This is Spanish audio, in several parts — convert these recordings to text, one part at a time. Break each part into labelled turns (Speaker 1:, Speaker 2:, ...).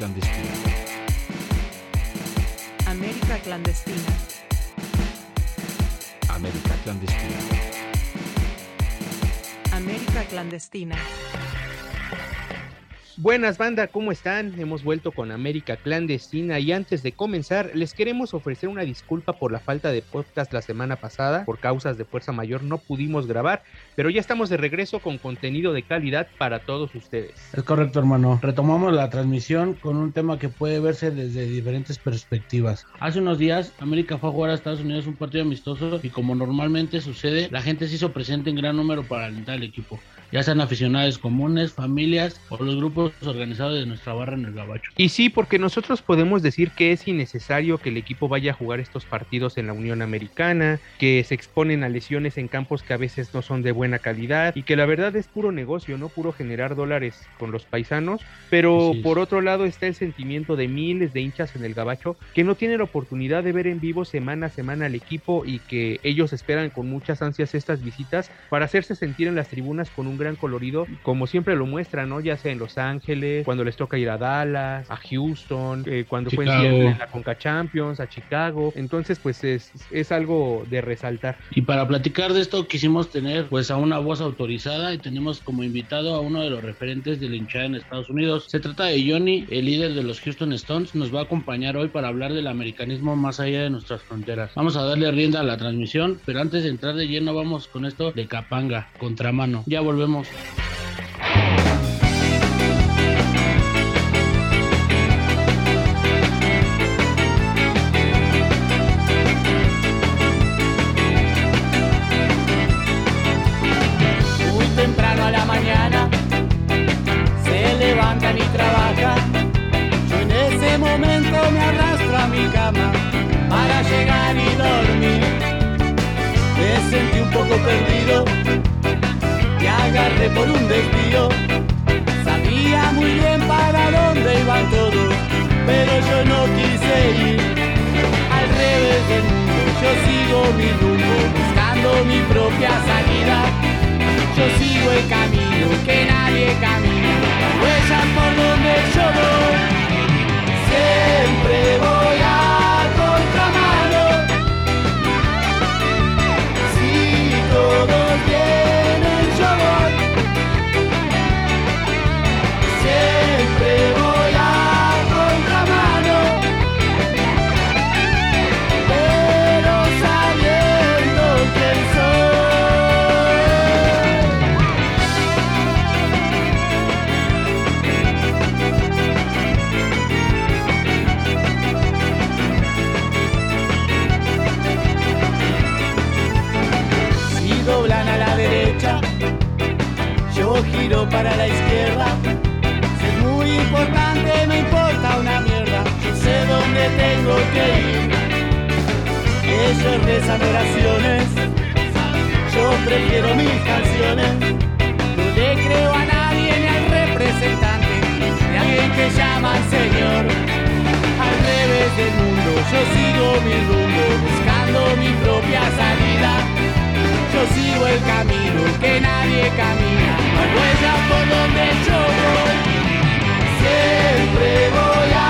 Speaker 1: clandestina.
Speaker 2: América clandestina.
Speaker 1: América clandestina.
Speaker 2: América clandestina.
Speaker 3: Buenas banda, ¿cómo están? Hemos vuelto con América Clandestina y antes de comenzar les queremos ofrecer una disculpa por la falta de podcast la semana pasada. Por causas de fuerza mayor no pudimos grabar, pero ya estamos de regreso con contenido de calidad para todos ustedes.
Speaker 4: Es correcto hermano, retomamos la transmisión con un tema que puede verse desde diferentes perspectivas. Hace unos días América fue a jugar a Estados Unidos un partido amistoso y como normalmente sucede, la gente se hizo presente en gran número para alentar al equipo ya sean aficionados comunes, familias o los grupos organizados de nuestra barra en el Gabacho.
Speaker 3: Y sí, porque nosotros podemos decir que es innecesario que el equipo vaya a jugar estos partidos en la Unión Americana, que se exponen a lesiones en campos que a veces no son de buena calidad y que la verdad es puro negocio, ¿no? Puro generar dólares con los paisanos, pero por otro lado está el sentimiento de miles de hinchas en el Gabacho que no tienen la oportunidad de ver en vivo semana a semana al equipo y que ellos esperan con muchas ansias estas visitas para hacerse sentir en las tribunas con un gran colorido, como siempre lo muestra, ¿no? Ya sea en Los Ángeles, cuando les toca ir a Dallas, a Houston, eh, cuando fue en la Conca Champions, a Chicago. Entonces, pues es, es algo de resaltar.
Speaker 4: Y para platicar de esto quisimos tener pues a una voz autorizada y tenemos como invitado a uno de los referentes de la hinchada en Estados Unidos. Se trata de Johnny, el líder de los Houston Stones, nos va a acompañar hoy para hablar del americanismo más allá de nuestras fronteras. Vamos a darle rienda a la transmisión, pero antes de entrar de lleno vamos con esto de Capanga, contramano. Ya volvemos Muy
Speaker 5: temprano a la mañana se levantan y trabajan. Yo en ese momento me arrastro a mi cama para llegar y dormir. Me sentí un poco perdido por un desvío. Sabía muy bien para dónde iban todos, pero yo no quise ir. Al revés del mundo, yo sigo mi rumbo, buscando mi propia salida. Yo sigo el camino que nadie camina, huellas por donde yo voy. Siempre voy a para la izquierda muy importante, me importa una mierda. Yo sé dónde tengo que ir. Ellos rezan oraciones, yo prefiero mis canciones. No le creo a nadie ni al representante de alguien que llama al Señor. Al revés del mundo, yo sigo mi rumbo, buscando mi propia salida. Yo sigo el camino que nadie camina, no huella por donde yo voy. Siempre voy a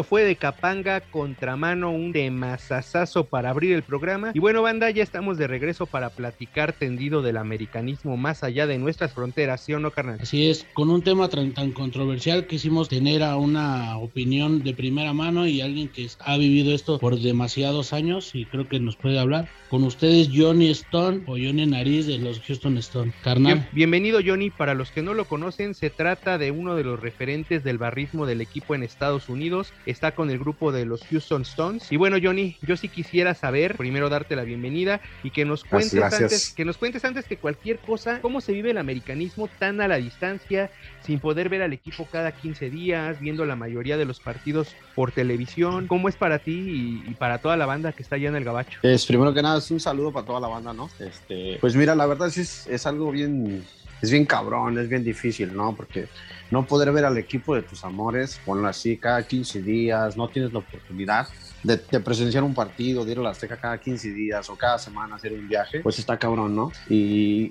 Speaker 3: Esto fue de Capanga Contramano, un temazazazo para abrir el programa. Y bueno, banda, ya estamos de regreso para platicar tendido del americanismo más allá de nuestras fronteras, ¿sí o no, carnal?
Speaker 4: Así es, con un tema tan, tan controversial quisimos tener a una opinión de primera mano y alguien que ha vivido esto por demasiados años y creo que nos puede hablar. Con ustedes, Johnny Stone o Johnny Nariz de los Houston Stone. Carnal.
Speaker 3: Bien- bienvenido, Johnny. Para los que no lo conocen, se trata de uno de los referentes del barrismo del equipo en Estados Unidos. Está con el grupo de los Houston Stones. Y bueno, Johnny, yo sí quisiera saber, primero darte la bienvenida y que nos cuentes
Speaker 1: Gracias.
Speaker 3: antes, que nos cuentes antes que cualquier cosa, cómo se vive el americanismo tan a la distancia, sin poder ver al equipo cada 15 días, viendo la mayoría de los partidos por televisión. ¿Cómo es para ti y, y para toda la banda que está allá en el Gabacho?
Speaker 1: Es primero que nada es un saludo para toda la banda, ¿no? Este, pues mira, la verdad es, es algo bien, es bien cabrón, es bien difícil, ¿no? Porque no poder ver al equipo de tus amores, ponlo así, cada 15 días, no tienes la oportunidad de, presenciar un partido, de ir a la Azteca cada 15 días o cada semana hacer un viaje, pues está cabrón, ¿no? Y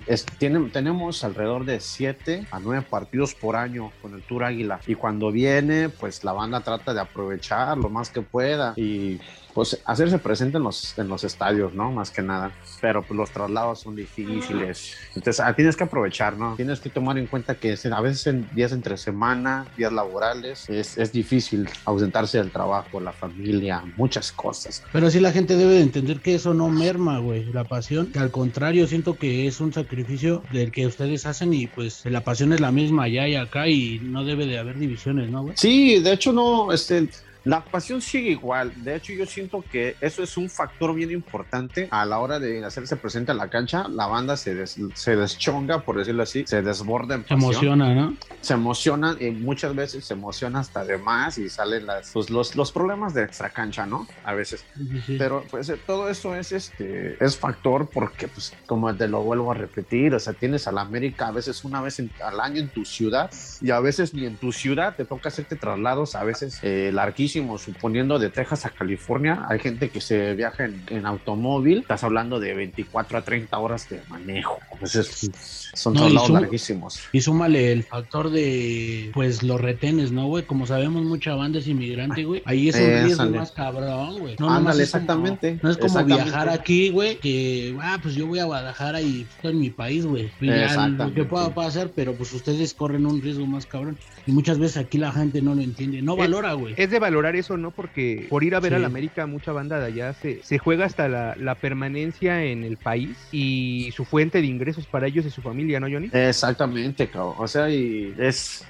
Speaker 1: tenemos alrededor de 7 a 9 partidos por año con el Tour Águila. Y cuando viene, pues la banda trata de aprovechar lo más que pueda y pues hacerse presente en los, en los estadios, ¿no? Más que nada. Pero pues, los traslados son difíciles. Entonces ah, tienes que aprovechar, ¿no? Tienes que tomar en cuenta que a veces en días entre semana, días laborales, es, es difícil ausentarse del trabajo, la familia, muchas cosas.
Speaker 4: Pero sí la gente debe de entender que eso no merma, güey, la pasión. Que al contrario, siento que es un sacrificio del que ustedes hacen y pues la pasión es la misma allá y acá y no debe de haber divisiones, ¿no, güey?
Speaker 1: Sí, de hecho no, este, la pasión sigue igual. De hecho yo siento que eso es un factor bien importante a la hora de hacerse presente a la cancha. La banda se, des- se deschonga, por decirlo así, se desborda en
Speaker 4: Se
Speaker 1: pasión.
Speaker 4: emociona, ¿no?
Speaker 1: se emocionan y muchas veces se emociona hasta de más y salen las, pues, los, los problemas de extra cancha, ¿no? A veces.
Speaker 4: Sí, sí.
Speaker 1: Pero pues eh, todo eso es este es factor porque pues como te lo vuelvo a repetir, o sea, tienes a la América a veces una vez en- al año en tu ciudad y a veces ni en tu ciudad te toca hacerte traslados a veces eh, larguísimos, suponiendo de Texas a California, hay gente que se viaja en, en automóvil, estás hablando de 24 a 30 horas de manejo, entonces son
Speaker 4: No,
Speaker 1: larguísimos.
Speaker 4: Y súmale el factor de, pues, los retenes, ¿no, güey? Como sabemos, mucha banda es inmigrante, güey. Ahí es un
Speaker 1: Éjale.
Speaker 4: riesgo más cabrón, güey. No,
Speaker 1: Ándale,
Speaker 4: es como-
Speaker 1: exactamente,
Speaker 4: no es como viajar aquí, güey, que, ah, pues yo voy a Guadalajara y estoy en mi país, güey. Lo
Speaker 1: Exactamente.
Speaker 4: que pueda pasar, pero pues ustedes corren un riesgo más cabrón. Y muchas veces aquí la gente no lo entiende, no
Speaker 3: Es-
Speaker 4: valora, güey.
Speaker 3: Es de valorar eso, ¿no? Porque por ir a ver
Speaker 4: Sí.
Speaker 3: al América, mucha banda de allá se, se juega hasta la, la permanencia en el país y su fuente de ingresos para ellos y su familia, ¿no, Johnny?
Speaker 1: Exactamente, cabrón. O sea, y es,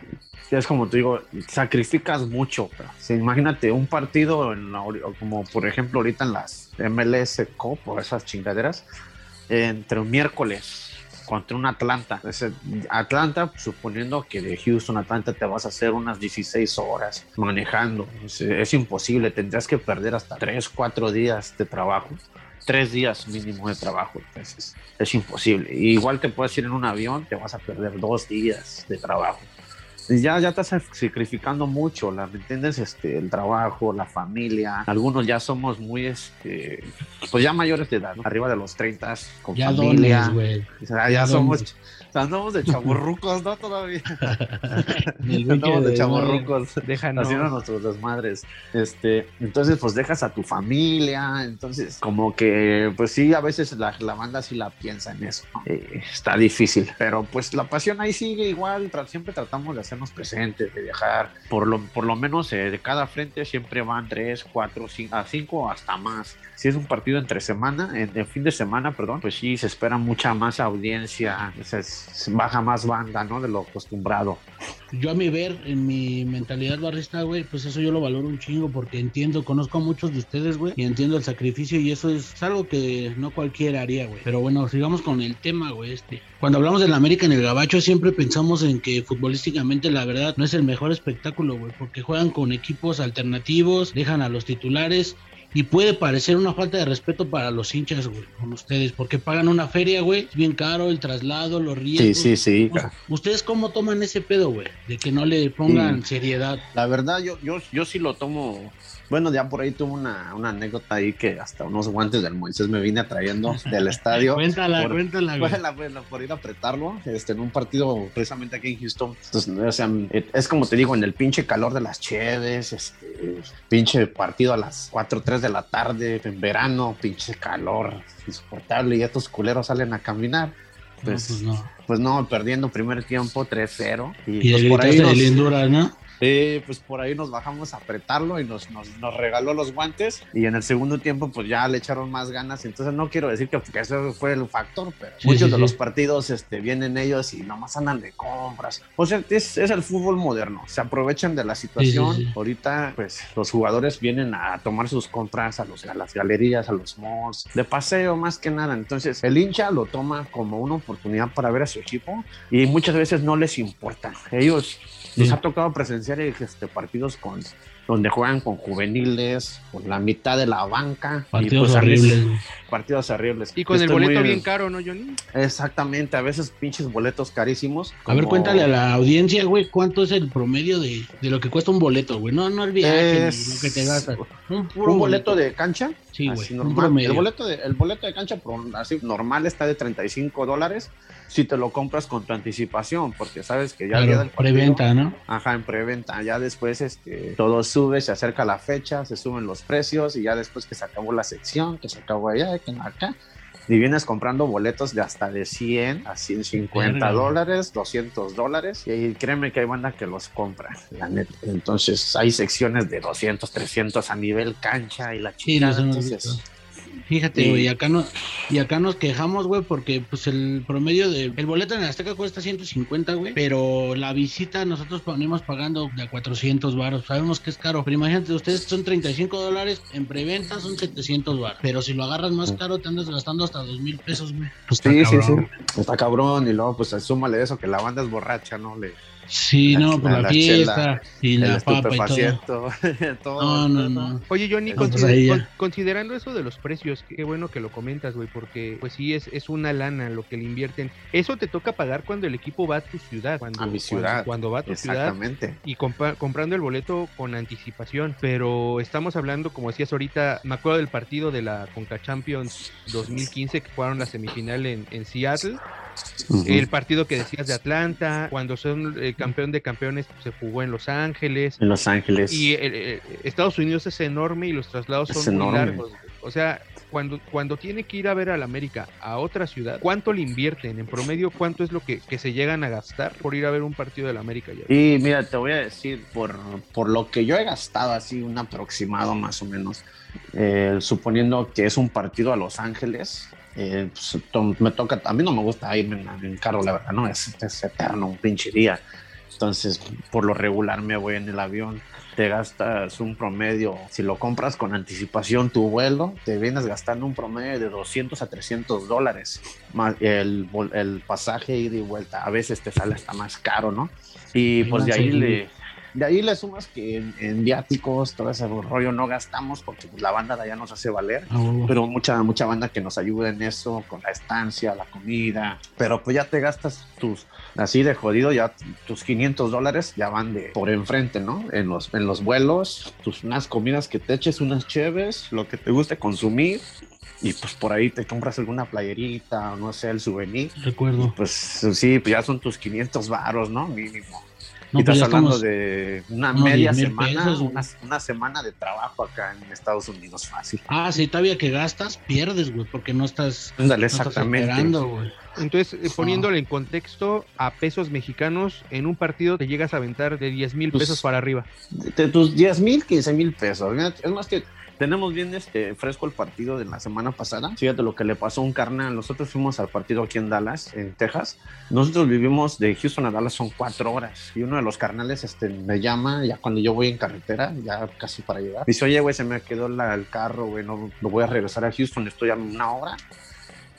Speaker 1: es como te digo, sacrificas mucho. Sí, imagínate un partido en la como por ejemplo ahorita en las MLS Cup o esas chingaderas, entre un miércoles contra un Atlanta. Atlanta, suponiendo que de Houston a Atlanta te vas a hacer unas 16 horas manejando. Es, es imposible, tendrías que perder hasta 3, 4 días de trabajo. Tres días mínimo de trabajo, entonces es imposible. Igual te puedes ir en un avión, te vas a perder dos días de trabajo. Y ya, ya estás sacrificando mucho, ¿la, ¿me entiendes? Este, el trabajo, la familia. Algunos ya somos muy, este, pues ya mayores de edad, ¿no? arriba de los 30, con
Speaker 4: Ya
Speaker 1: familia.
Speaker 4: dones,
Speaker 1: sea, ya
Speaker 4: Ya
Speaker 1: somos. Andamos de chaburrucos, ¿no? Todavía. Andamos de
Speaker 4: de-
Speaker 1: chaburrucos
Speaker 3: Déjanos.
Speaker 1: haciendo nuestros desmadres. Este, entonces, pues dejas a tu familia. Entonces, como que, pues sí, a veces la, la banda sí la piensa en eso. ¿no? Eh, está difícil, pero pues la pasión ahí sigue igual. Tra- siempre tratamos de hacernos presentes, de viajar. Por lo, por lo menos eh, de cada frente siempre van tres, cuatro, cinco, a cinco hasta más. Si es un partido entre semana, en, en fin de semana, perdón, pues sí se espera mucha más audiencia, o sea, es- se baja más banda, ¿no? De lo acostumbrado.
Speaker 4: Yo a mi ver, en mi mentalidad barrista, güey, pues eso yo lo valoro un chingo porque entiendo, conozco a muchos de ustedes, güey, y entiendo el sacrificio y eso es algo que no cualquiera haría, güey. Pero bueno, sigamos con el tema, güey, este. Cuando hablamos del América en el Gabacho siempre pensamos en que futbolísticamente la verdad no es el mejor espectáculo, güey, porque juegan con equipos alternativos, dejan a los titulares y puede parecer una falta de respeto para los hinchas, güey, con ustedes, porque pagan una feria, güey, es bien caro el traslado, los
Speaker 1: Sí,
Speaker 4: riesgos.
Speaker 1: sí, sí.
Speaker 4: U- ¿Ustedes cómo toman ese pedo, güey? De que no le pongan
Speaker 1: Sí.
Speaker 4: seriedad.
Speaker 1: La verdad, yo, yo, yo sí lo tomo Bueno, ya por ahí tuve una, una anécdota ahí que hasta unos guantes del Moisés me vine trayendo del estadio.
Speaker 4: Cuéntala,
Speaker 1: por,
Speaker 4: cuéntala,
Speaker 1: bueno, por ir a apretarlo este, en un partido precisamente aquí en Houston. Entonces, o sea, es como te digo, en el pinche calor de las cheves, este, pinche partido a las 4 o 3 de la tarde, en verano, pinche calor insoportable y estos culeros salen a caminar. Pues,
Speaker 4: No, pues no.
Speaker 1: pues no, perdiendo primer tiempo 3-0.
Speaker 4: Y
Speaker 1: pues
Speaker 4: le
Speaker 1: por ahí nos-
Speaker 4: lindura, ¿no?
Speaker 1: Sí, pues por ahí nos bajamos a apretarlo y nos, nos, nos regaló los guantes. Y en el segundo tiempo, pues ya le echaron más ganas. Entonces, no quiero decir que, que eso fue el factor, pero
Speaker 4: Sí,
Speaker 1: muchos
Speaker 4: sí,
Speaker 1: de
Speaker 4: sí.
Speaker 1: los partidos este, vienen ellos y nomás andan de compras. O sea, es, es el fútbol moderno. Se aprovechan de la situación. Ahorita, pues los jugadores vienen a tomar sus compras a, los, a las galerías, a los malls, de paseo más que nada. Entonces, el hincha lo toma como una oportunidad para ver a su equipo y muchas veces no les importa. Ellos
Speaker 4: Sí.
Speaker 1: nos ha tocado presenciar este, partidos con donde juegan con juveniles, con la mitad de la banca. y,
Speaker 4: Partidos
Speaker 1: pues, a veces-
Speaker 4: horribles.
Speaker 1: Partidos horribles.
Speaker 3: Y con el boleto
Speaker 1: muy-
Speaker 3: bien caro, ¿no, Johnny?
Speaker 1: Exactamente, a veces pinches boletos carísimos.
Speaker 4: A ver, cuéntale a la audiencia, güey, cuánto es el promedio de, de lo que cuesta un boleto, güey. No, no el viaje,
Speaker 1: Es-
Speaker 4: ni lo que te gastas. Un, puro
Speaker 1: Un boleto de cancha.
Speaker 4: Sí, güey,
Speaker 1: así
Speaker 4: un
Speaker 1: normal.
Speaker 4: promedio.
Speaker 1: El boleto, de, el boleto de cancha así normal está de 35 dólares si te lo compras con tu anticipación, porque sabes que ya
Speaker 4: Claro,
Speaker 1: partido-
Speaker 4: preventa, ¿no?
Speaker 1: Ajá, en preventa. Ya después este, todo sube, se acerca la fecha, se suben los precios y ya después que se acabó la sección, que se acabó allá, que acá. Y vienes comprando boletos de hasta de 100 a 150
Speaker 4: Verga.
Speaker 1: dólares, 200 dólares. Y ahí créeme que hay banda que los compra, la neta. Entonces hay secciones de 200, 300 a nivel cancha y la
Speaker 4: Sí,
Speaker 1: chica.
Speaker 4: hemos
Speaker 1: entonces.
Speaker 4: Fíjate,
Speaker 1: Y-
Speaker 4: güey, acá no, y acá nos quejamos, güey, porque pues el promedio de el boleto en Azteca cuesta 150, güey, pero la visita nosotros ponemos pagando de a 400 baros. Sabemos que es caro, pero imagínate, ustedes son 35 dólares, en preventa son 700 baros, pero si lo agarras más caro te andas gastando hasta 2 mil pesos, güey. Pues está
Speaker 1: Sí, sí, sí.
Speaker 4: cabrón.
Speaker 1: Está cabrón. Y luego, pues, súmale eso, que la banda es borracha, ¿no? Le,
Speaker 4: Sí,
Speaker 1: La-
Speaker 4: no, por
Speaker 1: la-
Speaker 4: la, y
Speaker 1: el
Speaker 4: la papa y todo. No, no, no.
Speaker 3: Oye, Johnny, consider- con- considerando eso de los precios, qué bueno que lo comentas, güey, porque pues sí es, es una lana lo que le invierten. Eso te toca pagar cuando el equipo va a tu ciudad. Cuando,
Speaker 1: A mi ciudad.
Speaker 3: Cuando, va a tu ciudad
Speaker 1: Exactamente.
Speaker 3: y compa- comprando el boleto con anticipación. Pero estamos hablando, como decías ahorita, me acuerdo del partido de la Conca Champions 2015 que jugaron la semifinal en, en Seattle. El partido que decías de Atlanta, cuando son el campeón de campeones, se jugó en Los Ángeles.
Speaker 1: En Los Ángeles.
Speaker 3: Y el- el- Estados Unidos es enorme y los traslados
Speaker 1: Es
Speaker 3: son muy
Speaker 1: enorme.
Speaker 3: largos. O sea, cuando, cuando tiene que ir a ver al América a otra ciudad, ¿cuánto le invierten? En promedio, ¿cuánto es lo que, que se llegan a gastar por ir a ver un partido del América? ya?
Speaker 1: Y mira, te voy a decir, por, por lo que yo he gastado, así un aproximado más o menos, eh, suponiendo que es un partido a Los Ángeles, eh, pues, to- me toca, a mí no me gusta irme en, en carro, la verdad, no, es, es eterno, un pinche día. Entonces, por lo regular me voy en el avión. Te gastas un promedio, si lo compras con anticipación tu vuelo, te vienes gastando un promedio de 200 a 300 dólares. Más el, el pasaje ida y vuelta. A veces te sale hasta más caro, ¿no? Y pues de ahí le, de ahí le sumas que en, en viáticos, todo ese rollo no gastamos porque pues, la banda de allá nos hace valer.
Speaker 4: Ah.
Speaker 1: Pero mucha, mucha banda que nos ayuda en eso, con la estancia, la comida. Pero pues ya te gastas tus, así de jodido, ya tus 500 dólares ya van de por enfrente, ¿no? En los, en los vuelos, tus unas comidas que te eches, unas cheves, lo que te guste consumir. Y pues por ahí te compras alguna playerita o no sé, el souvenir.
Speaker 4: Recuerdo.
Speaker 1: Pues sí, pues ya son tus 500 varos, ¿no? Mínimo.
Speaker 4: No,
Speaker 1: y
Speaker 4: pues
Speaker 1: estás
Speaker 4: ya
Speaker 1: hablando
Speaker 4: estamos-
Speaker 1: de una media
Speaker 4: 10,000
Speaker 1: semana,
Speaker 4: pesos,
Speaker 1: una, una semana de trabajo acá en Estados Unidos fácil.
Speaker 4: Ah, sí, todavía que gastas, pierdes, güey, porque no estás,
Speaker 1: Ándale,
Speaker 4: no estás
Speaker 1: exactamente.
Speaker 4: esperando, güey.
Speaker 3: Entonces, eh, poniéndole en contexto a pesos mexicanos, en un partido te llegas a aventar de 10 mil
Speaker 1: Pues,
Speaker 3: pesos para arriba.
Speaker 1: de tus 10 mil, 15 mil pesos. Es más que tenemos bien este fresco el partido de la semana pasada. Fíjate lo que le pasó a un carnal. Nosotros fuimos al partido aquí en Dallas, en Texas. Nosotros vivimos de Houston a Dallas son cuatro horas. Y uno de los carnales este, me llama ya cuando yo voy en carretera, ya casi para llegar. Dice, oye, güey, se me quedó la- el carro, güey, no, no voy a regresar a Houston, estoy a una hora.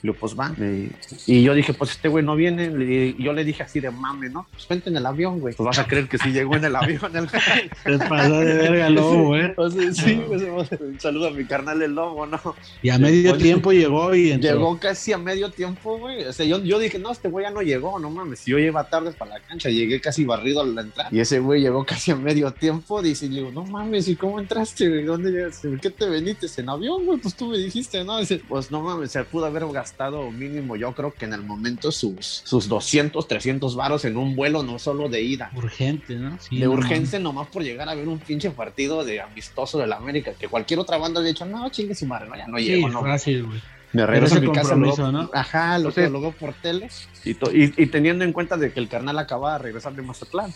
Speaker 1: Y yo, pues va. Y, y yo dije, pues este güey no viene. Yo le dije así de mame, ¿no? Pues vente en el avión, güey. Pues vas a creer que sí llegó en el avión. El...
Speaker 4: Te pasó de verga, lobo, güey.
Speaker 1: O sea, sí, pues, un saludo a mi carnal el lobo, ¿no?
Speaker 4: Y a medio
Speaker 1: Oye,
Speaker 4: tiempo llegó y entró.
Speaker 1: Llegó casi a medio tiempo, güey. O sea, yo, yo dije, no, este güey ya no llegó, no mames. Yo iba tarde para la cancha, llegué casi barrido a la entrada. Y ese güey llegó casi a medio tiempo. Dice, y le digo, no mames, ¿y cómo entraste, güey? ¿Dónde llegaste? ¿Por qué te veniste en avión, güey? Pues tú me dijiste, ¿no? Dice, pues no mames, se pudo haber gastado mínimo, yo creo que en el momento sus, sus 200, 300 varos en un vuelo, no solo de ida.
Speaker 4: Urgente, ¿no? Sí,
Speaker 1: de
Speaker 4: no
Speaker 1: urgencia nomás por llegar a ver un pinche partido de amistoso de la América, que cualquier otra banda había dicho, no, chingue su madre, no, ya no
Speaker 4: mames.
Speaker 1: llego,
Speaker 4: Sí,
Speaker 1: no.
Speaker 4: fácil, güey.
Speaker 1: Me regreso a mi casa, luego,
Speaker 4: ¿no?
Speaker 1: ajá, luego,
Speaker 3: Entonces-
Speaker 1: luego por tele y, to- y, y teniendo en cuenta de que el carnal acaba de regresar de Mazatlán.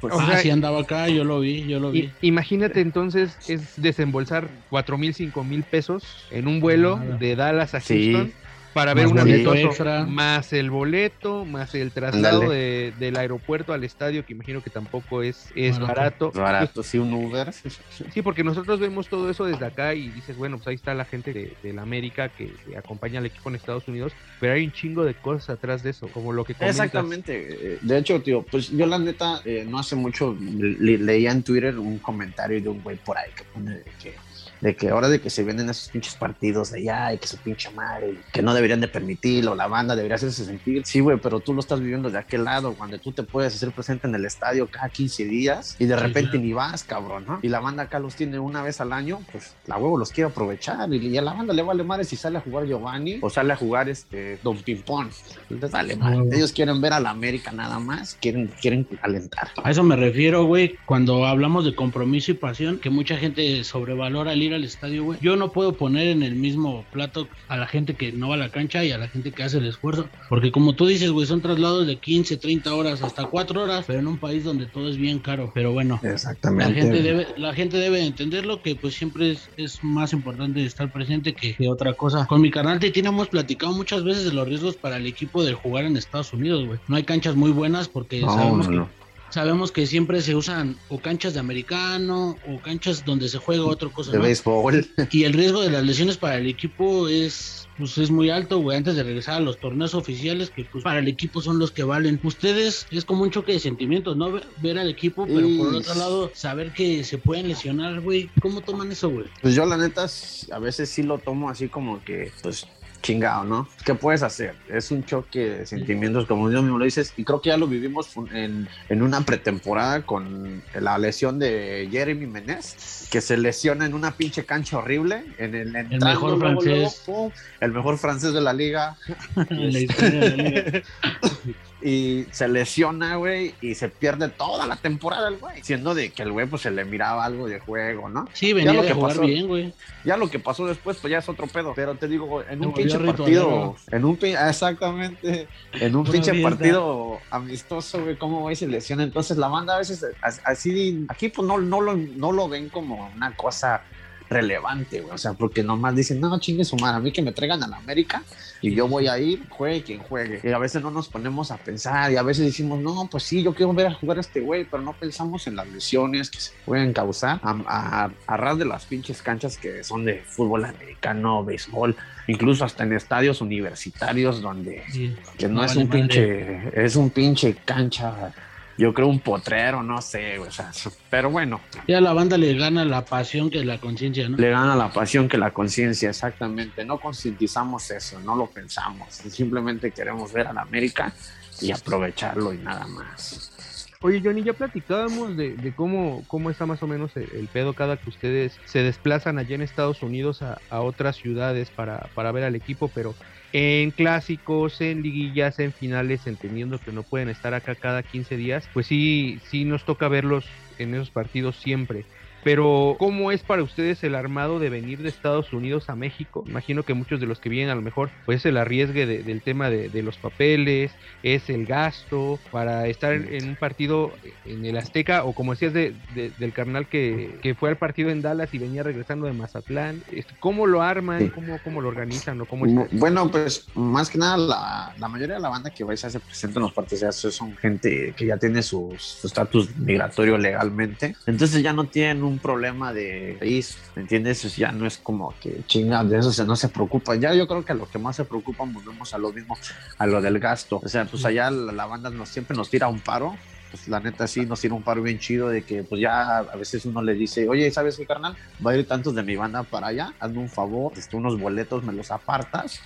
Speaker 1: Pues,
Speaker 3: O
Speaker 4: ah,
Speaker 3: sea,
Speaker 4: sí andaba acá, yo lo vi, yo lo vi.
Speaker 3: Imagínate entonces es desembolsar cuatro mil, cinco mil pesos en un vuelo de Dallas a
Speaker 1: Sí.
Speaker 3: Para ver un
Speaker 4: extra.
Speaker 3: más el boleto, más el traslado de- del aeropuerto al estadio, que imagino que tampoco es, es
Speaker 4: Barato.
Speaker 3: barato.
Speaker 1: barato, sí, un Uber.
Speaker 3: Sí, porque nosotros vemos todo eso desde acá y dices, bueno, pues ahí está la gente de, de la América que, que acompaña al equipo en Estados Unidos, pero hay un chingo de cosas atrás de eso, como lo que comentas.
Speaker 1: Exactamente. eh, De hecho, tío, pues yo la neta, eh, no hace mucho le- leía en Twitter un comentario de un güey por ahí que pone de que, de que ahora de que se vienen esos pinches partidos de allá y que su pinche madre, y que no deberían de permitirlo, la banda debería hacerse sentir. Sí, güey, pero tú lo estás viviendo de aquel lado, cuando tú te puedes hacer presente en el estadio cada 15 días y de repente ni vas, cabrón, ¿no? Y la banda acá los tiene una vez al año, pues la huevo los quiere aprovechar y, y a la banda le vale madre si sale a jugar Giovanni o sale a jugar este Don Pimpón. Les vale madre. Ellos quieren ver a la América nada más, quieren, quieren alentar.
Speaker 4: A eso me refiero, güey, cuando hablamos de compromiso y pasión, que mucha gente sobrevalora el ir al estadio, güey. Yo no puedo poner en el mismo plato a la gente que no va a la cancha y a la gente que hace el esfuerzo, porque como tú dices, güey, son traslados de 15, 30 horas, hasta 4 horas, pero en un país donde todo es bien caro. Pero bueno, la
Speaker 1: Exactamente.
Speaker 4: gente debe, la gente debe entenderlo que pues siempre es, es más importante estar presente que, que otra cosa. Con mi canal Titina hemos platicado muchas veces de los riesgos para el equipo de jugar en Estados Unidos, güey. No hay canchas muy buenas porque
Speaker 1: No,
Speaker 4: sabemos
Speaker 1: no,
Speaker 4: que. Sabemos que siempre se usan o canchas de americano o canchas donde se juega otra cosa.
Speaker 1: De
Speaker 4: ¿no?
Speaker 1: béisbol.
Speaker 4: Y el riesgo de las lesiones para el equipo es pues es muy alto, güey, antes de regresar a los torneos oficiales que pues para el equipo son los que valen. Ustedes es como un choque de sentimientos, ¿no? Ver, al equipo, pero por el otro lado saber que se pueden lesionar, güey. ¿Cómo toman eso, güey?
Speaker 1: Pues yo la neta a veces sí lo tomo así como que, pues chingado, ¿no? ¿Qué puedes hacer? Es un choque de sentimientos, como yo mismo lo dices, y creo que ya lo vivimos en, en una pretemporada con la lesión de Jeremy Menez, que se lesiona en una pinche cancha horrible, en el, entrando,
Speaker 4: mejor
Speaker 1: luego, luego,
Speaker 4: francés.
Speaker 1: pum, el mejor francés de la liga,
Speaker 4: En la historia de la liga.
Speaker 1: y se lesiona, güey, y se pierde toda la temporada el güey, siendo de que el güey pues se le miraba algo de juego, ¿no?
Speaker 4: Sí, venía
Speaker 1: lo
Speaker 4: de
Speaker 1: que
Speaker 4: jugar
Speaker 1: pasó.
Speaker 4: bien, güey.
Speaker 1: Ya lo que pasó después, pues ya es otro pedo. Pero te digo, en un pinche partido, en un exactamente, en un pinche partido amistoso, güey, cómo va y se lesiona. Entonces la banda a veces as- así, aquí pues no, no, lo, no lo ven como una cosa relevante, güey. O sea, porque nomás dicen, no, chingue su madre, a mí que me traigan a la América y yo voy a ir, juegue quien juegue. Y a veces no nos ponemos a pensar y a veces decimos, no, pues sí, yo quiero ver a jugar a este güey, pero no pensamos en las lesiones que se pueden causar a, a, a ras de las pinches canchas que son de fútbol americano, béisbol, incluso hasta en estadios universitarios donde
Speaker 4: Sí.
Speaker 1: que no,
Speaker 4: No
Speaker 1: es
Speaker 4: vale
Speaker 1: un
Speaker 4: madre.
Speaker 1: pinche, es un pinche cancha, yo creo un potrero, no sé, o sea, pero bueno,
Speaker 4: Ya la banda le gana la pasión que la conciencia, ¿no?
Speaker 1: le gana la pasión que la conciencia, exactamente. No concientizamos eso, no lo pensamos. Simplemente queremos ver a la América y aprovecharlo y nada más.
Speaker 3: Oye, Johnny, ya platicábamos de, de cómo, cómo está más o menos el, el pedo cada que ustedes se desplazan allá en Estados Unidos a, a otras ciudades para, para ver al equipo, pero en clásicos, en liguillas, en finales, entendiendo que no pueden estar acá cada 15 días, pues sí, sí nos toca verlos en esos partidos siempre. Pero, ¿cómo es para ustedes el armado de venir de Estados Unidos a México? Imagino que muchos de los que vienen a lo mejor, pues es el arriesgue de- del tema de, de los papeles, es el gasto para estar en un partido en el Azteca, o como decías de, de- del carnal que, que fue al partido en Dallas y venía regresando de Mazatlán. ¿Cómo lo arman?
Speaker 1: Sí.
Speaker 3: ¿Cómo, ¿Cómo lo organizan? ¿O cómo
Speaker 1: Bueno, pues más que nada la, la mayoría de la banda que vais a hacer presente en los partidos son gente que ya tiene su estatus migratorio legalmente. Entonces ya no tienen un problema de país, ¿me entiendes? Ya no es como que chinga, de eso se, no se preocupa. Ya yo creo que a lo que más se preocupan volvemos a lo mismo, a lo del gasto. O sea, pues allá la, la banda nos, siempre nos tira un paro pues la neta sí nos tiene un paro bien chido de que pues ya a veces uno le dice, oye, ¿sabes qué, carnal? Va a ir tantos de mi banda para allá, hazme un favor, este, unos boletos me los apartas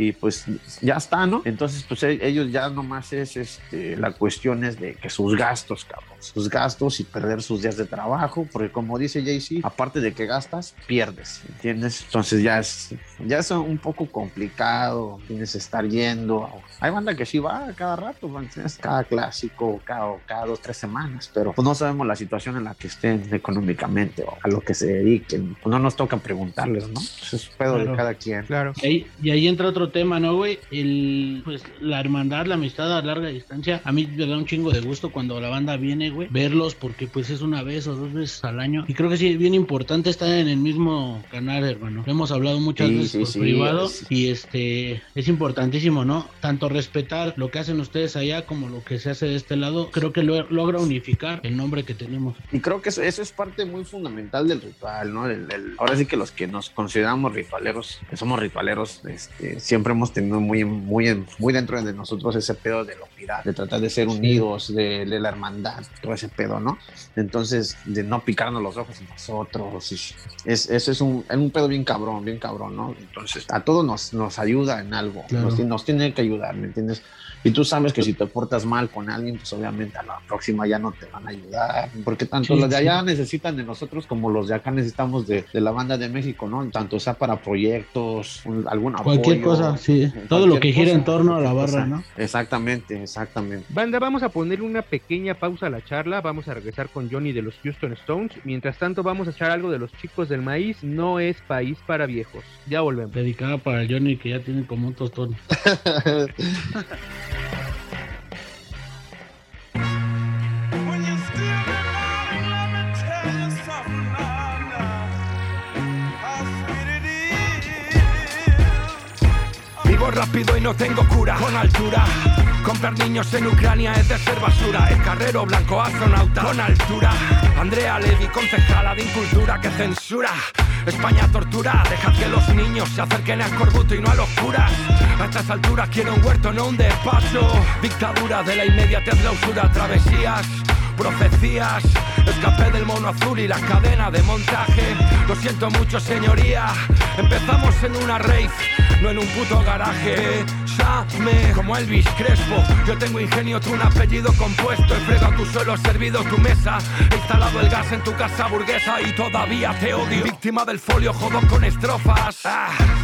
Speaker 1: y pues ya está, ¿no? Entonces, pues e- ellos ya nomás es, este, la cuestión es de que sus gastos, cabrón, sus gastos y perder sus días de trabajo, porque como dice Jay-Z, aparte de que gastas, pierdes, ¿entiendes? Entonces ya es, ya es un poco complicado, tienes que estar yendo. Hay banda que sí va cada rato, ¿entiendes? cada clásico, cada, cada dos, tres semanas, pero pues no sabemos la situación en la que estén económicamente o a lo que se dediquen. Pues no nos toca preguntarles, ¿no? Pues es pedo de cada quien.
Speaker 3: Claro.
Speaker 4: Y ahí, y ahí entra otro tema, ¿no, güey? El, pues, la hermandad, la amistad a larga distancia. A mí me da un chingo de gusto cuando la banda viene, güey, verlos, porque pues es una vez o dos veces al año. Y creo que sí es bien importante estar en el mismo canal, hermano. Hemos hablado muchas
Speaker 1: Sí,
Speaker 4: veces
Speaker 1: sí,
Speaker 4: por
Speaker 1: sí,
Speaker 4: privado y este es importantísimo, ¿no? Tanto respetar lo que hacen ustedes allá como lo que se hace de este lado. Creo que lo- logra unificar el nombre que tenemos.
Speaker 1: Y creo que eso, eso es parte muy fundamental del ritual, ¿no? El- el- ahora sí que los que nos consideramos ritualeros, que somos ritualeros, este, siempre hemos tenido muy, muy, muy dentro de nosotros ese pedo de la unidad, de tratar de ser unidos, de, de la hermandad, todo ese pedo, ¿no? Entonces, de no picarnos los ojos en nosotros. es, eso es un, es un pedo bien cabrón, bien cabrón, ¿no? Entonces, a todos nos, nos ayuda en algo,
Speaker 4: Claro.
Speaker 1: nos, nos tiene que ayudar, ¿me entiendes? Y tú sabes que si te portas mal con alguien, pues obviamente a la próxima ya no te van a ayudar. Porque tanto
Speaker 4: Sí,
Speaker 1: los de
Speaker 4: sí.
Speaker 1: allá necesitan de nosotros como los de acá necesitamos de, de la banda de México, ¿no? Tanto sea para proyectos, un- algún
Speaker 4: Cualquier
Speaker 1: apoyo,
Speaker 4: cosa, sí. Todo lo que gira
Speaker 1: cosa,
Speaker 4: en torno a la barra,
Speaker 1: cosa.
Speaker 4: ¿no?
Speaker 1: Exactamente, exactamente.
Speaker 3: Banda, vamos a poner una pequeña pausa a la charla. Vamos a regresar con Johnny de los Houston Stones. Mientras tanto, vamos a echar algo de los chicos del maíz. No es país para viejos. Ya volvemos.
Speaker 4: Dedicada para Johnny que ya tiene como un tostón.
Speaker 6: Rápido y no tengo cura, con altura. Comprar niños en Ucrania es de ser basura. El carrero blanco astronauta, con altura. Andrea Levy, concejala de incultura que censura. España tortura, dejad que los niños se acerquen a Corbuto y no a los curas. A estas alturas quiero un huerto, no un despacho. Dictadura de la inmediatez, la usura, travesías. Profecías, escapé del mono azul y la cadena de montaje. Lo siento mucho, señoría. Empezamos en una rave, no en un puto garaje. Llame como Elvis Crespo. Yo tengo ingenio, tú un apellido compuesto. He fregado tu suelo, he servido tu mesa. He instalado el gas en tu casa burguesa y todavía te odio. Víctima del folio, jodo con estrofas.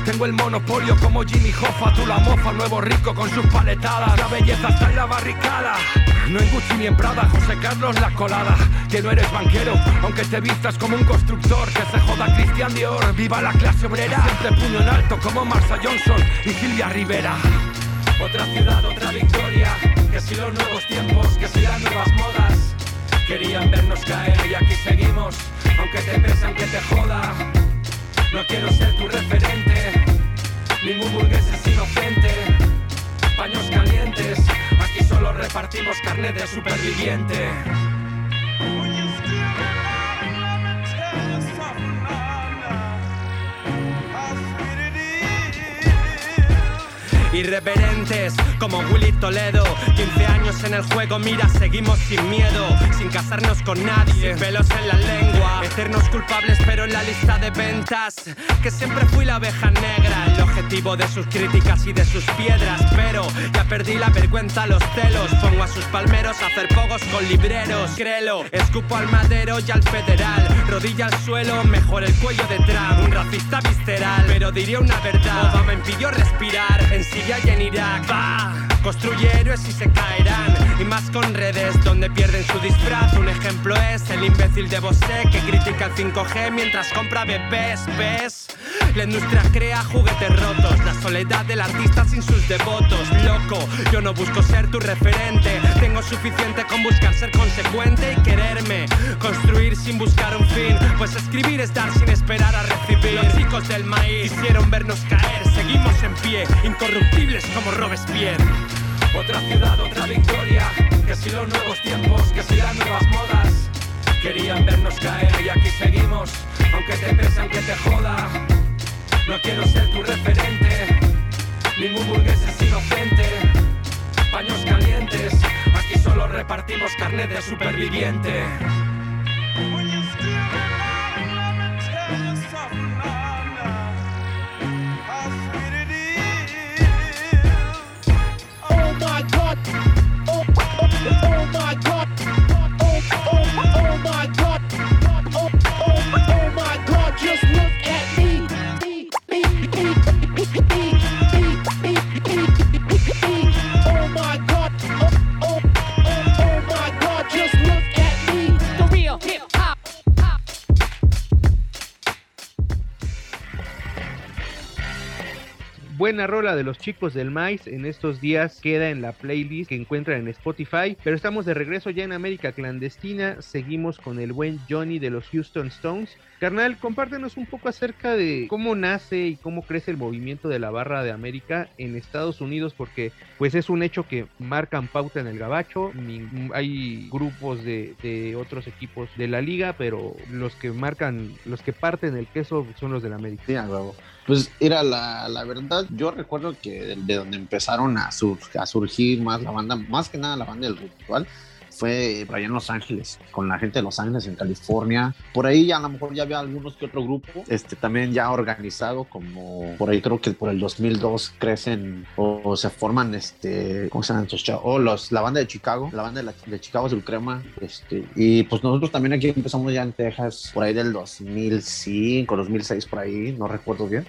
Speaker 6: Tengo el monopolio como Jimmy Hoffa. Tú la mofa, nuevo rico con sus paletadas. La belleza está en la barricada. No en Gucci ni en Prada, José Carlos la colada. Que no eres banquero, aunque te vistas como un constructor. Que se joda Cristian Dior. Viva la clase obrera. Siempre puño en alto como Marsha Johnson y Silvia Rivera. Otra ciudad, otra victoria. Que si los nuevos tiempos, que si las nuevas modas. Querían vernos caer y aquí seguimos. Aunque te pese, aunque te joda. No quiero ser tu referente. Ningún burgués es inocente. Paños calientes. Aquí solo repartimos carne de superviviente.
Speaker 7: Irreverentes como Willy Toledo. 15 años en el juego, mira, seguimos sin miedo. Sin casarnos con nadie, sin pelos en la lengua. Eternos culpables pero en la lista de ventas Que siempre fui la oveja negra. El objetivo de sus críticas y de sus piedras Pero ya perdí la vergüenza, los celos. Pongo a sus palmeros a hacer pogos con libreros. Créelo, escupo al madero y al federal. Rodilla al suelo, mejor el cuello de Trump. Un racista visceral, pero diría una verdad. Obama impidió respirar en Y en Irak. Va, construye héroes y se caerán. Y más con redes donde pierden su disfraz. Un ejemplo es el imbécil de Bosé Que critica el 5G mientras compra bebés ¿Ves? La industria crea juguetes rotos. La soledad del artista sin sus devotos. Loco, yo no busco ser tu referente. Tengo suficiente con buscar ser consecuente y quererme Construir sin buscar un fin. Pues escribir es dar sin esperar a recibir. Los chicos del maíz quisieron vernos caer Seguimos en pie, incorruptibles como Robespierre
Speaker 6: Otra ciudad, otra victoria. Que si los nuevos tiempos, que si las nuevas modas. Querían vernos caer y aquí seguimos, aunque te pese, aunque te joda. No quiero ser tu referente, ningún burgués es inocente. Paños calientes, aquí solo repartimos carne de superviviente.
Speaker 5: God. Oh oh, oh, oh, oh my God.
Speaker 3: Buena rola de los chicos del maíz en estos días queda en la playlist que encuentran en Spotify, pero estamos de regreso ya en América Clandestina, seguimos con el buen Johnny de los Houston Stones. Carnal, compártenos un poco acerca de cómo nace y cómo crece el movimiento de la barra de América en Estados Unidos, porque pues es un hecho que marcan pauta en el gabacho, hay grupos de, de otros equipos de la liga, pero los que marcan, los que parten el queso son los del América.
Speaker 1: Sí. Pues era la, la verdad, yo recuerdo que de, de donde empezaron a, sur- a surgir más la banda, más que nada la banda del ritual, fue allá en Los Ángeles, con la gente de Los Ángeles, en California. Por ahí a lo mejor ya había algunos que otro grupo, este también ya organizado, como por ahí creo que por el 2002 crecen o, o se forman, este, ¿cómo se llaman estos chavos? Oh, los, la banda de Chicago, la banda de, la- de Chicago Azul Crema, este, y pues nosotros también aquí empezamos ya en Texas, por ahí del 2005, 2006, por ahí, no recuerdo bien.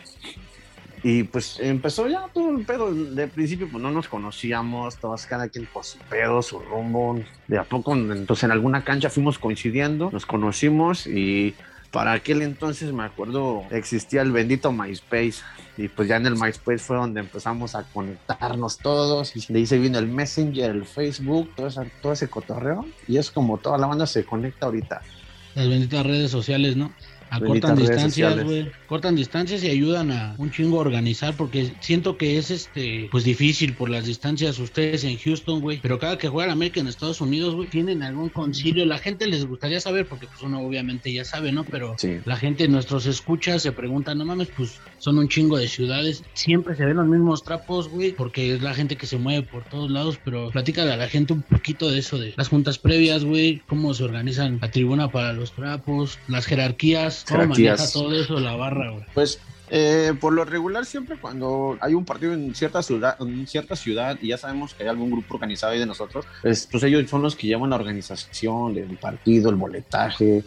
Speaker 1: Y pues empezó ya todo el pedo. De principio, pues no nos conocíamos, todos cada quien por su pedo, su rumbo. De a poco, entonces en alguna cancha fuimos coincidiendo, nos conocimos y para aquel entonces me acuerdo existía el bendito MySpace. Y pues ya en el MySpace fue donde empezamos a conectarnos todos. Y de ahí se vino el Messenger, el Facebook, todo, esa- todo ese cotorreo. Y es como toda la banda se conecta ahorita.
Speaker 4: Las benditas redes sociales, ¿no? Acortan distancias, güey. Cortan distancias y ayudan a un chingo a organizar porque siento que es este pues difícil por las distancias ustedes en Houston, güey. Pero cada que juegan América en Estados Unidos, güey, tienen algún concilio. La gente les gustaría saber porque pues uno obviamente ya sabe, ¿no? Pero
Speaker 1: Sí.
Speaker 4: la gente, nuestros escuchas se preguntan, no mames, pues son un chingo de ciudades. Siempre se ven los mismos trapos, güey, porque es la gente que se mueve por todos lados. Pero platícale a la gente un poquito de eso, de las juntas previas, güey, cómo se organizan la tribuna para los trapos, las jerarquías, cómo
Speaker 1: Jerarquías.
Speaker 4: maneja todo eso la barra, güey.
Speaker 1: Pues eh, por lo regular siempre cuando hay un partido en cierta ciudad, en cierta ciudad y ya sabemos que hay algún grupo organizado ahí de nosotros, pues, pues ellos son los que llevan la organización del partido, el boletaje.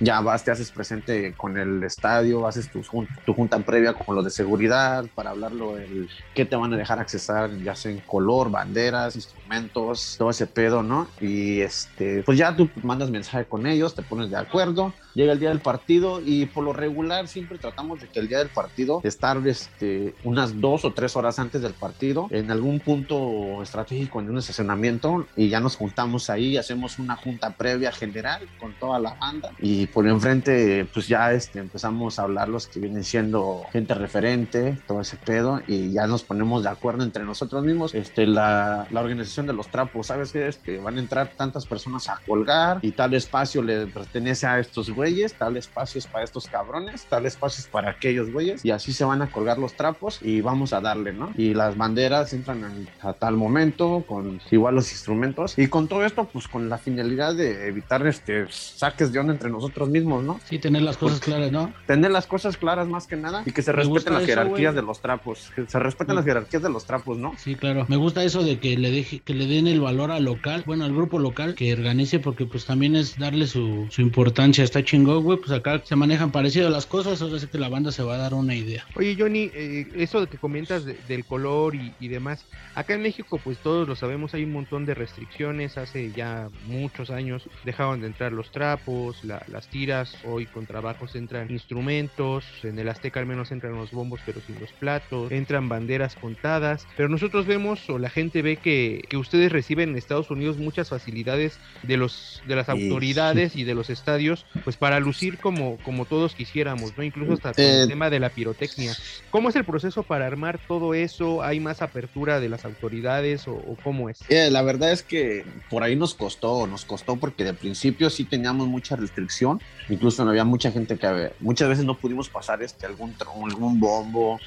Speaker 1: Ya vas, te haces presente con el estadio, haces tu, tu junta previa con los de seguridad para hablarlo el qué te van a dejar accesar, ya sea en color, banderas, instrumentos, todo ese pedo, ¿no? Y este, pues ya tú mandas mensaje con ellos, te pones de acuerdo, llega el día del partido y por lo regular siempre tratamos de que el día del partido estar este, unas dos o tres horas antes del partido en algún punto estratégico en un estacionamiento y ya nos juntamos ahí, hacemos una junta previa general con toda la banda y por enfrente pues ya este, empezamos a hablar los que vienen siendo gente referente, todo ese pedo y ya nos ponemos de acuerdo entre nosotros mismos, este, la, la organización de los trapos, ¿sabes qué? Este, van a entrar tantas personas a colgar y tal espacio le pertenece a estos güeyes, tal espacio es para estos cabrones, tal espacio es para aquellos güeyes y así se van a colgar los trapos y vamos a darle, ¿no? Y las banderas entran en- a tal momento con igual los instrumentos y con todo esto pues con la finalidad de evitar este saques de onda entre nosotros mismos, ¿no?
Speaker 4: Sí, tener las cosas claras, ¿no?
Speaker 1: Tener las cosas claras más que nada y que se
Speaker 4: Me
Speaker 1: respeten las
Speaker 4: eso,
Speaker 1: jerarquías de los trapos, que se respeten las jerarquías de los trapos, ¿no?
Speaker 4: Sí, claro. Me gusta eso de que le deje, que le den el valor al local, bueno, al grupo local, que organice, porque pues también es darle su, su importancia. Está chingón, güey. Pues acá se manejan parecido las cosas, ahora sí que la banda se va a dar una idea.
Speaker 3: Oye, Johnny, eh, eso de que comentas de- del color y, y demás, acá en México, pues todos lo sabemos, hay un montón de restricciones. Hace ya muchos años dejaban de entrar los trapos, la, la las tiras, hoy con trabajos entran instrumentos, en el Azteca al menos entran los bombos pero sin los platos, entran banderas contadas, pero nosotros vemos o la gente ve que, que ustedes reciben en Estados Unidos muchas facilidades de los de las autoridades y de los estadios, pues para lucir como, como todos quisiéramos, ¿no? Incluso hasta con
Speaker 1: Eh,
Speaker 3: el tema de la pirotecnia. ¿Cómo es el proceso para armar todo eso? ¿Hay más apertura de las autoridades o, o cómo es?
Speaker 1: Eh, la verdad es que por ahí nos costó, nos costó porque de principio sí teníamos mucha restricción, incluso no había mucha gente que muchas veces no pudimos pasar este algún algún bombo,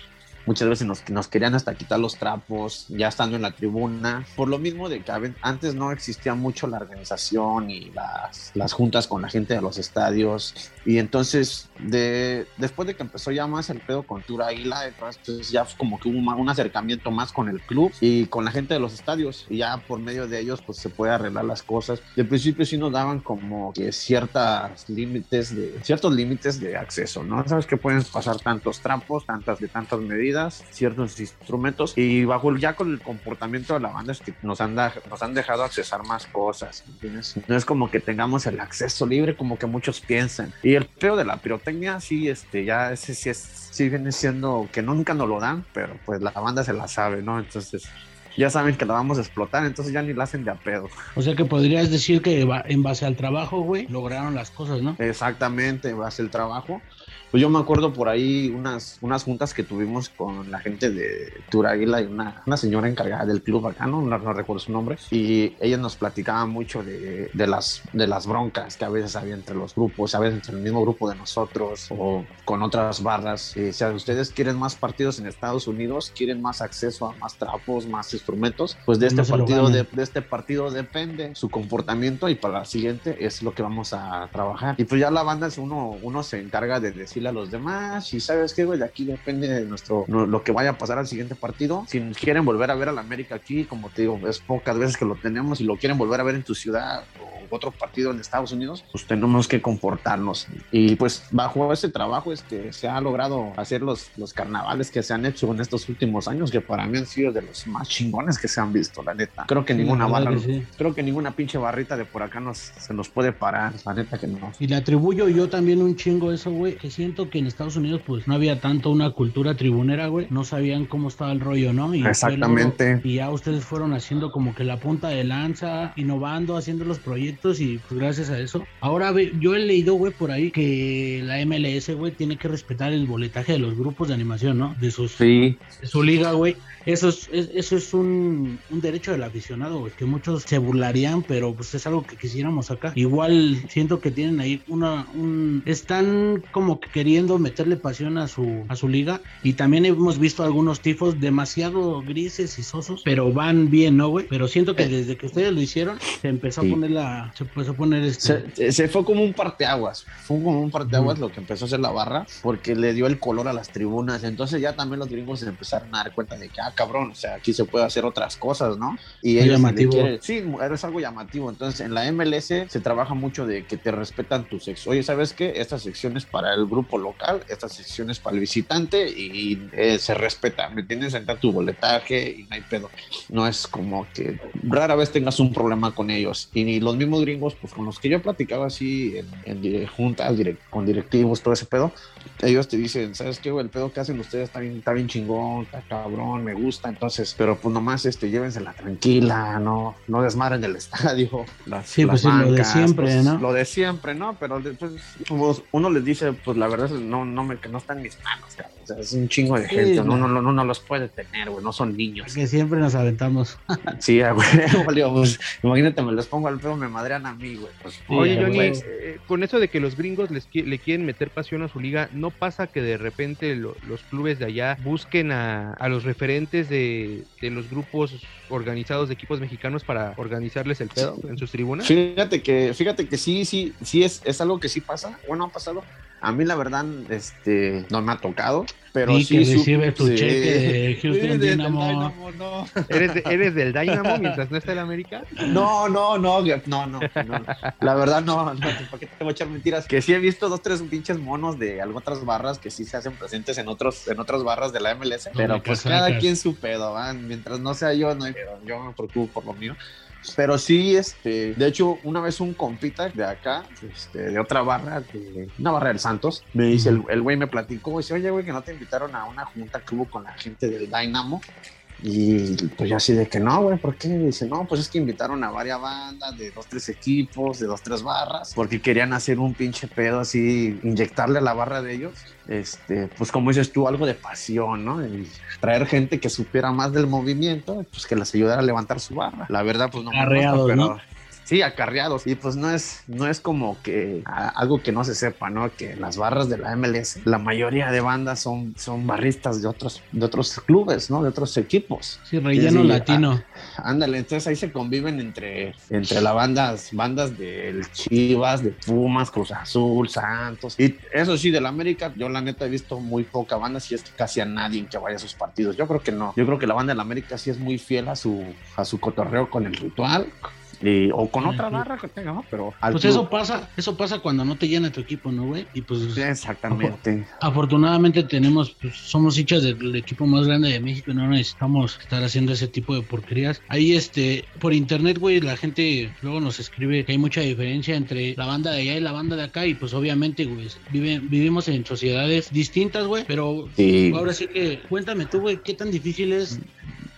Speaker 1: muchas veces nos, nos querían hasta quitar los trapos ya estando en la tribuna, por lo mismo de que antes no existía mucho la organización y las, las juntas con la gente de los estadios y entonces de, después de que empezó ya más el pedo con Tour Águila, entonces ya fue como que hubo un acercamiento más con el club y con la gente de los estadios y ya por medio de ellos pues se puede arreglar las cosas. De principio sí nos daban como que ciertas límites de ciertos límites de acceso, ¿no? Sabes que pueden pasar tantos trampos, tantas de tantas medidas, ciertos instrumentos y bajo ya con el comportamiento de la banda es que nos han, da- nos han dejado accesar más cosas, ¿entiendes? No es como que tengamos el acceso libre como que muchos piensan. Y el peor de la pirotecnia sí, este, ya ese sí es, sí viene siendo que nunca nos lo dan, pero pues la banda se la sabe, ¿no? Entonces ya saben que la vamos a explotar, entonces ya ni la hacen de a pedo.
Speaker 4: O sea que podrías decir que en base al trabajo, güey, lograron las cosas, ¿no?
Speaker 1: Exactamente, va a ser el trabajo. Pues yo me acuerdo por ahí unas, unas juntas que tuvimos con la gente de Tour Águila y una, una señora encargada del club acá, no, no, no recuerdo su nombre, y ella nos platicaba mucho de, de, las, de las broncas que a veces había entre los grupos, a veces entre el mismo grupo de nosotros o con otras barras. Y, o sea, ustedes quieren más partidos en Estados Unidos, quieren más acceso a más trapos, más instrumentos, pues de este
Speaker 4: No
Speaker 1: partido de, de este partido depende su comportamiento y para la siguiente es lo que vamos a trabajar. Y pues ya la banda es uno, uno se encarga de decirle a los demás y sabes qué, güey, de aquí depende de nuestro, lo que vaya a pasar al siguiente partido. Si quieren volver a ver al América aquí, como te digo, es pocas veces que lo tenemos y lo quieren volver a ver en tu ciudad o otro partido en Estados Unidos, pues tenemos que comportarnos. Y pues bajo ese trabajo es que se ha logrado hacer los, los carnavales que se han hecho en estos últimos años, que para mí han sido de los más chingones que se han visto, la neta. Creo que
Speaker 4: Sí,
Speaker 1: ninguna bala,
Speaker 4: que sí.
Speaker 1: creo que ninguna pinche barrita de por acá nos, se nos puede parar, la neta que no.
Speaker 4: Y le atribuyo yo también un chingo eso, güey, que siento que en Estados Unidos pues no había tanto una cultura tribunera, güey, no sabían cómo estaba el rollo, ¿no? Y
Speaker 1: Exactamente.
Speaker 4: luego- Y ya ustedes fueron haciendo como que la punta de lanza, innovando, haciendo los proyectos y pues gracias a eso. Ahora, ve, yo he leído, güey, por ahí que la MLS, güey, tiene que respetar el boletaje de los grupos de animación, ¿no? De sus
Speaker 1: Sí,
Speaker 4: de su liga, güey. Eso es, es- eso es un, un derecho del aficionado, güey, que muchos se burlarían, pero pues es algo que quisiéramos acá. Igual siento que tienen ahí una, un, están como que queriendo meterle pasión a su, a su liga y también hemos visto algunos tifos demasiado grises y sosos, pero van bien, ¿no, güey? Pero siento que desde que ustedes lo hicieron, se empezó
Speaker 1: Sí.
Speaker 4: a poner la, se empezó a poner este...
Speaker 1: Se, se fue como un parteaguas, fue como un parteaguas lo que empezó a hacer la barra, porque le dio el color a las tribunas, entonces ya también los gringos se empezaron a dar cuenta de que, ah, cabrón, o sea, aquí se puede hacer otras cosas, ¿no? Y
Speaker 4: Es
Speaker 1: ellos
Speaker 4: llamativo.
Speaker 1: quieren- sí, es algo llamativo, entonces en la MLS se trabaja mucho de que te respetan tu sexo, oye, ¿sabes qué? Esta sección es para el grupo local, esta sección es para el visitante y eh, se respeta, ¿me entiendes? Entra tu boletaje y no hay pedo, no es como que rara vez tengas un problema con ellos. Y ni los mismos gringos, pues con los que yo platicaba así en, en juntas, direct- con directivos, todo ese pedo, ellos te dicen, ¿sabes qué? El pedo que hacen ustedes está bien, está bien chingón, está cabrón, me gusta. Entonces, pero pues nomás este, llévensela tranquila, no, no desmadren el estadio. Las,
Speaker 4: Sí, pues lo de siempre,
Speaker 1: pues,
Speaker 4: ¿no?
Speaker 1: Lo de siempre, ¿no? Pero después pues, uno les dice, pues la verdad es que no, no, me, que no está en mis manos, cabrón. O sea, es un chingo de
Speaker 4: Sí,
Speaker 1: gente,
Speaker 4: no.
Speaker 1: no, no, no, los puede tener, güey, no son niños.
Speaker 4: Que siempre nos aventamos.
Speaker 1: Sí, güey, pues, imagínate, me los pongo al pedo, me madrean a mí, güey. Pues,
Speaker 4: Sí,
Speaker 3: Oye, Johnny, eh, con eso de que los gringos les qui- le quieren meter pasión a su liga, ¿no pasa que de repente lo- los clubes de allá busquen a, a los referentes de, los grupos organizados de equipos mexicanos para organizarles el pedo en sus tribunas?
Speaker 1: Fíjate que, fíjate que sí, sí, sí es, es algo que sí pasa. Bueno, ha pasado. A mí la verdad, este, no me ha tocado, pero sí.
Speaker 4: que
Speaker 1: su-
Speaker 4: recibe tu
Speaker 1: sí.
Speaker 4: cheque de Houston
Speaker 1: Sí, del
Speaker 4: Dynamo.
Speaker 1: Dynamo, no.
Speaker 3: ¿Eres, de- ¿Eres del Dynamo mientras no está el América?
Speaker 1: No, no, no, no, no, no. La verdad no, no, ¿para qué te voy a echar mentiras? Que sí he visto dos, tres pinches monos de algunas otras barras que sí se hacen presentes en otros, en otras barras de la MLS, pero pues cada quien su pedo, ¿va? Mientras no sea yo, no hay pedo. Yo me preocupo por lo mío. Pero sí, este, de hecho, una vez un compita de acá, este, de otra barra, de una barra del Santos, me dice, el, güey me platicó, dice, oye, güey, que no te invitaron a una junta que hubo con la gente del Dynamo. Y pues yo así de que no, güey, ¿por qué? Dice, no, pues es que invitaron a varias bandas de dos, tres equipos, de dos, tres barras, porque querían hacer un pinche pedo así, inyectarle a la barra de ellos, este, pues como dices tú, algo de pasión, ¿no? Y traer gente que supiera más del movimiento, pues que les ayudara a levantar su barra. La verdad, pues no me gusta, pero-
Speaker 4: ¿no?
Speaker 1: Sí, acarreados. Y pues no es, no es como que a- algo que no se sepa, ¿no? Que las barras de la MLS, la mayoría de bandas son, son barristas de otros, de otros clubes, ¿no? De otros equipos.
Speaker 4: Sí, relleno
Speaker 1: Sí,
Speaker 4: latino.
Speaker 1: Ándale, entonces ahí se conviven entre, entre las bandas, bandas del Chivas, de Pumas, Cruz Azul, Santos. Y eso sí, del América, yo la neta he visto muy poca banda, si es que casi a nadie que vaya a sus partidos. Yo creo que no. Yo creo que la banda del América sí es muy fiel a su, a su cotorreo con el ritual. Y- o con otra barra que tenga, ¿no? Pero al
Speaker 4: Pues
Speaker 1: club.
Speaker 4: eso pasa, eso pasa cuando no te llena tu equipo, ¿no, güey? Y pues
Speaker 1: Exactamente.
Speaker 4: afortunadamente tenemos, pues somos hinchas del equipo más grande de México y no necesitamos estar haciendo ese tipo de porquerías. Ahí, este, por internet, güey, la gente luego nos escribe que hay mucha diferencia entre la banda de allá y la banda de acá y pues obviamente, güey, vive- vivimos en sociedades distintas, güey, pero
Speaker 1: Sí.
Speaker 4: ahora sí que cuéntame tú, güey, qué tan difícil es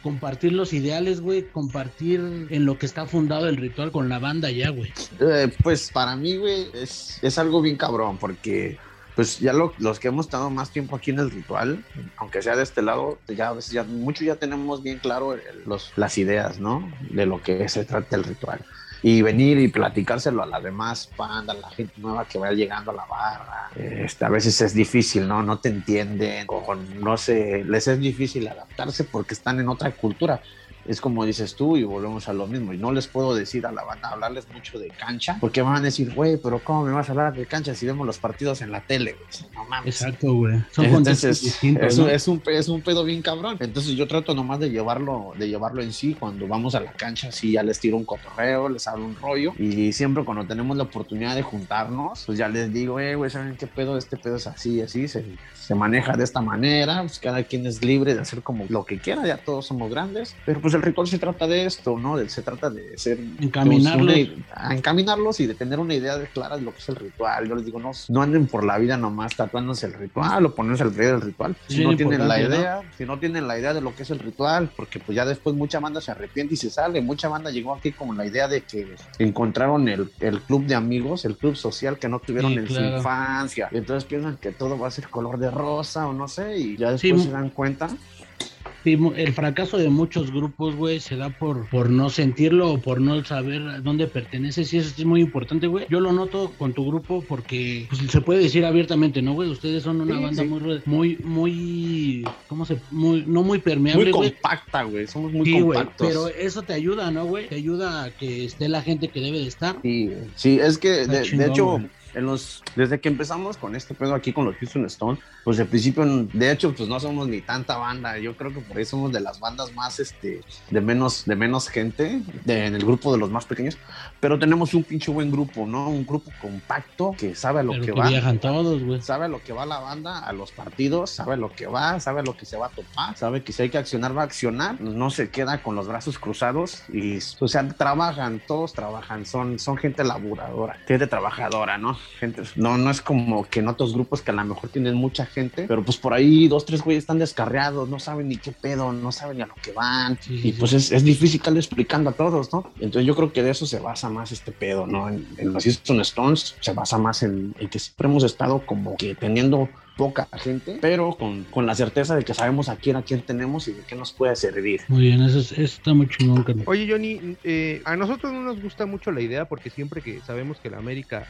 Speaker 4: compartir los ideales, güey, compartir en lo que está fundado el ritual con la banda ya, güey.
Speaker 1: Eh, pues para mí, güey, es, es algo bien cabrón, porque pues ya lo- los que hemos estado más tiempo aquí en el ritual, aunque sea de este lado, ya a veces ya mucho ya tenemos bien claro los, las ideas, ¿no? De lo que se trata el ritual. Y venir y platicárselo a la demás banda, a la gente nueva que vaya llegando a la barra. Este, a veces es difícil, ¿no? No te entienden o no sé, les es difícil adaptarse porque están en otra cultura es como dices tú y volvemos a lo mismo. Y no les puedo decir a la banda, hablarles mucho de cancha, porque van a decir, güey, pero ¿cómo me vas a hablar de cancha si vemos los partidos en la tele? güey? No mames.
Speaker 4: Exacto, güey. Son
Speaker 1: Entonces,
Speaker 4: distintos,
Speaker 1: es,
Speaker 4: ¿no?
Speaker 1: un- es un, es un pedo bien cabrón. Entonces yo trato nomás de llevarlo, de llevarlo en sí. Cuando vamos a la cancha, sí, ya les tiro un cotorreo, les hablo un rollo. Y siempre cuando tenemos la oportunidad de juntarnos, pues ya les digo, eh, güey, ¿saben qué pedo? Este pedo es así, así, se, se maneja de esta manera. Pues cada quien es libre de hacer como lo que quiera, ya todos somos grandes. Pero pues el ritual se trata de esto, ¿no? De- se trata de ser...
Speaker 4: Encaminarlos.
Speaker 1: una- encaminarlos y de tener una idea de- clara de lo que es el ritual. Yo les digo, no, no anden por la vida nomás tatuándose el ritual o ponerse el rey del ritual. Si no tienen la idea, si no tienen la idea de lo que es el ritual, porque pues ya después mucha banda se arrepiente y se sale. Mucha banda llegó aquí con la idea de que encontraron el, el club de amigos, el club social que no tuvieron
Speaker 4: Sí,
Speaker 1: en su infancia. Y entonces piensan que todo va a ser color de rosa o no sé, y ya después se dan cuenta.
Speaker 4: El fracaso de muchos grupos, güey, se da por, por no sentirlo o por no saber a dónde pertenece. Sí, eso es muy importante, güey. Yo lo noto con tu grupo porque pues, se puede decir abiertamente, ¿no, güey? Ustedes son una
Speaker 1: Sí,
Speaker 4: banda
Speaker 1: sí.
Speaker 4: muy, muy, muy, ¿cómo se? Muy, no muy permeable,
Speaker 1: Muy
Speaker 4: güey.
Speaker 1: compacta, güey. Somos muy
Speaker 4: Sí, güey,
Speaker 1: compactos.
Speaker 4: pero eso te ayuda, ¿no, güey? Te ayuda a que esté la gente que debe de estar.
Speaker 1: Sí, sí, es que de, de hecho, en los, desde que empezamos con este pedo aquí con los Houston Stone, pues de principio, de hecho, pues no somos ni tanta banda. Yo creo que por ahí somos de las bandas más, este, de menos, de menos gente, de- en el grupo de los más pequeños, pero tenemos un pinche buen grupo, ¿no? Un grupo compacto que sabe a lo
Speaker 4: Pero
Speaker 1: que,
Speaker 4: que
Speaker 1: va.
Speaker 4: viajan todos, güey.
Speaker 1: Sabe a lo que va la banda, a los partidos, sabe a lo que va, sabe a lo que se va a topar, sabe que si hay que accionar, va a accionar, no se queda con los brazos cruzados y, o sea, trabajan, todos trabajan, son, son gente laburadora, gente trabajadora, ¿no? Gente, no, no es como que en otros grupos que a lo mejor tienen mucha gente, pero pues por ahí dos, tres güeyes están descarriados, no saben ni qué pedo, no saben ni a lo que van,
Speaker 4: Sí, sí,
Speaker 1: y pues es, es difícil estarle explicando a todos, ¿no? Entonces yo creo que de eso se basa más este pedo, ¿no? En, en los Houston Stones se basa más en, en que siempre hemos estado como que teniendo poca gente, pero con, con la certeza de que sabemos a quién a quién tenemos y de qué nos puede servir.
Speaker 4: Muy bien, eso, es- eso está muy chingón.
Speaker 3: Oye, Johnny, eh, a nosotros no nos gusta mucho la idea porque siempre que sabemos que la América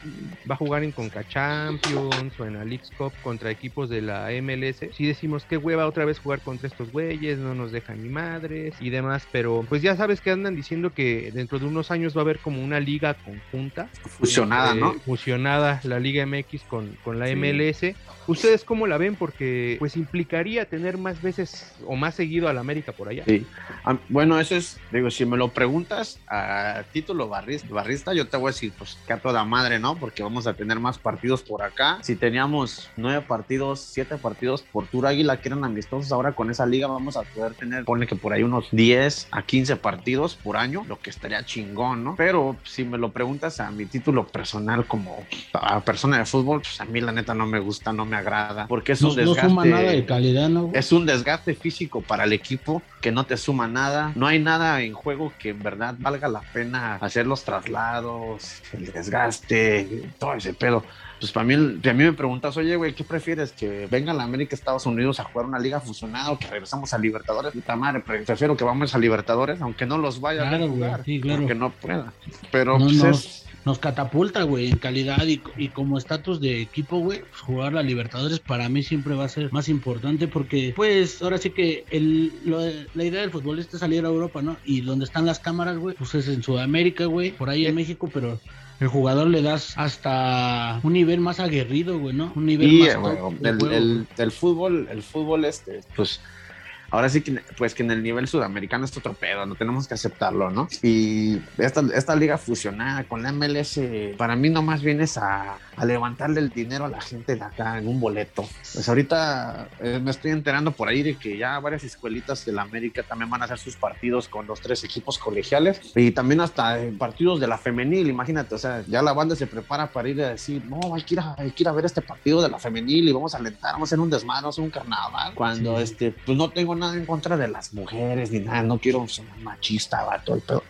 Speaker 3: va a jugar en Conca Champions o en la Leagues Cup contra equipos de la MLS, sí decimos qué hueva otra vez jugar contra estos güeyes, no nos dejan ni madres y demás, pero pues ya sabes que andan diciendo que dentro de unos años va a haber como una liga conjunta.
Speaker 1: Fusionada,
Speaker 3: eh,
Speaker 1: ¿no?
Speaker 3: Fusionada la Liga MX con, con la
Speaker 1: Sí.
Speaker 3: MLS. ¿Ustedes ¿Ustedes cómo la ven? Porque pues implicaría tener más veces o más seguido al América por allá.
Speaker 1: Sí. Bueno, eso es, digo, si me lo preguntas a título barrista, barrista, yo te voy a decir, pues que a toda madre, ¿no? Porque vamos a tener más partidos por acá. Si teníamos nueve partidos, siete partidos por Tour Águila que eran amistosos, ahora con esa liga vamos a poder tener, ponle que por ahí unos 10 a 15 partidos por año, lo que estaría chingón, ¿no? Pero si me lo preguntas a mi título personal como a persona de fútbol, pues a mí la neta no me gusta, no me agrada, porque es
Speaker 4: No,
Speaker 1: un
Speaker 4: no
Speaker 1: desgaste.
Speaker 4: suma nada de calidad, ¿no?
Speaker 1: Es un desgaste físico para el equipo que no te suma nada. No hay nada en juego que en verdad valga la pena hacer los traslados, el desgaste, todo ese pedo. Pues para mí, a mí me preguntas, oye, güey, ¿qué prefieres? ¿Que venga la América Estados Unidos a jugar una liga fusionada o que regresamos a Libertadores? Puta madre, pre- prefiero que vamos a Libertadores, aunque no los vaya a
Speaker 4: Claro, güey,
Speaker 1: jugar,
Speaker 4: sí, claro.
Speaker 1: porque no pueda. Pero
Speaker 4: No,
Speaker 1: pues
Speaker 4: no.
Speaker 1: es-
Speaker 4: Nos catapulta, güey, en calidad y, y como estatus de equipo, güey, pues, jugar la Libertadores para mí siempre va a ser más importante porque, pues, ahora sí que el, lo la idea del futbolista es salir a Europa, ¿no? Y donde están las cámaras, güey, pues es en Sudamérica, güey, por ahí en México, pero el jugador le das hasta un nivel más aguerrido, güey, ¿no? Un nivel más
Speaker 1: bueno, el, el- el fútbol, el fútbol este, pues ahora sí que pues que en el nivel sudamericano es otro pedo, no tenemos que aceptarlo, ¿no? Y esta, esta liga fusionada con la MLS, para mí nomás vienes a, a levantarle el dinero a la gente de acá en un boleto. Pues ahorita eh, me estoy enterando por ahí de que ya varias escuelitas de la América también van a hacer sus partidos con los tres equipos colegiales y también hasta eh, partidos de la femenil, imagínate, o sea, ya la banda se prepara para ir a decir, no, hay que ir a, hay que ir a ver este partido de la femenil y vamos a alentar, vamos a hacer un desmadre, vamos a hacer un carnaval, cuando
Speaker 4: Sí.
Speaker 1: este, pues no tengo nada en contra de las mujeres ni nada, no quiero ser machista, vato, el pedo.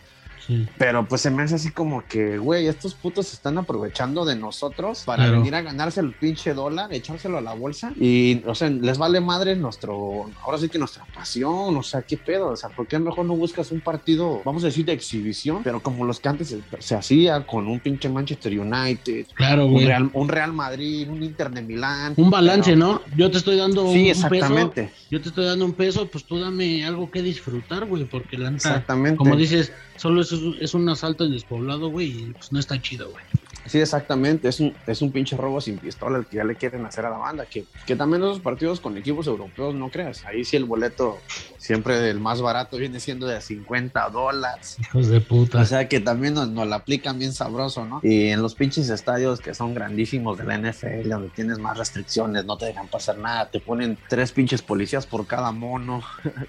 Speaker 4: Sí.
Speaker 1: Pero pues se me hace así como que, güey, estos putos se están aprovechando de nosotros para
Speaker 4: Claro.
Speaker 1: venir a ganarse el pinche dólar, echárselo a la bolsa y, o sea, les vale madre nuestro, ahora sí que nuestra pasión, o sea, qué pedo, o sea, ¿por qué mejor no buscas un partido, vamos a decir, de exhibición, pero como los que antes se, se hacía con un pinche Manchester United,
Speaker 4: Claro,
Speaker 1: un. Real, un Real Madrid, un Inter de Milán?
Speaker 4: Un balance,
Speaker 1: Pero-
Speaker 4: ¿no? Yo te estoy dando un,
Speaker 1: Sí,
Speaker 4: un peso,
Speaker 1: exactamente,
Speaker 4: yo te estoy dando un peso, pues tú dame algo que disfrutar, güey, porque la
Speaker 1: exactamente.
Speaker 4: como dices, solo es, es un asalto en despoblado, güey, y pues no está chido, güey.
Speaker 1: Sí, exactamente. Es un, es un pinche robo sin pistola el que ya le quieren hacer a la banda. Que, que también esos partidos con equipos europeos, no creas. Ahí sí el boleto siempre el más barato viene siendo de 50 dólares.
Speaker 4: Hijos de puta.
Speaker 1: O sea que también nos, nos la aplican bien sabroso, ¿no? Y en los pinches estadios que son grandísimos de la NFL, donde tienes más restricciones, no te dejan pasar nada, te ponen tres pinches policías por cada mono.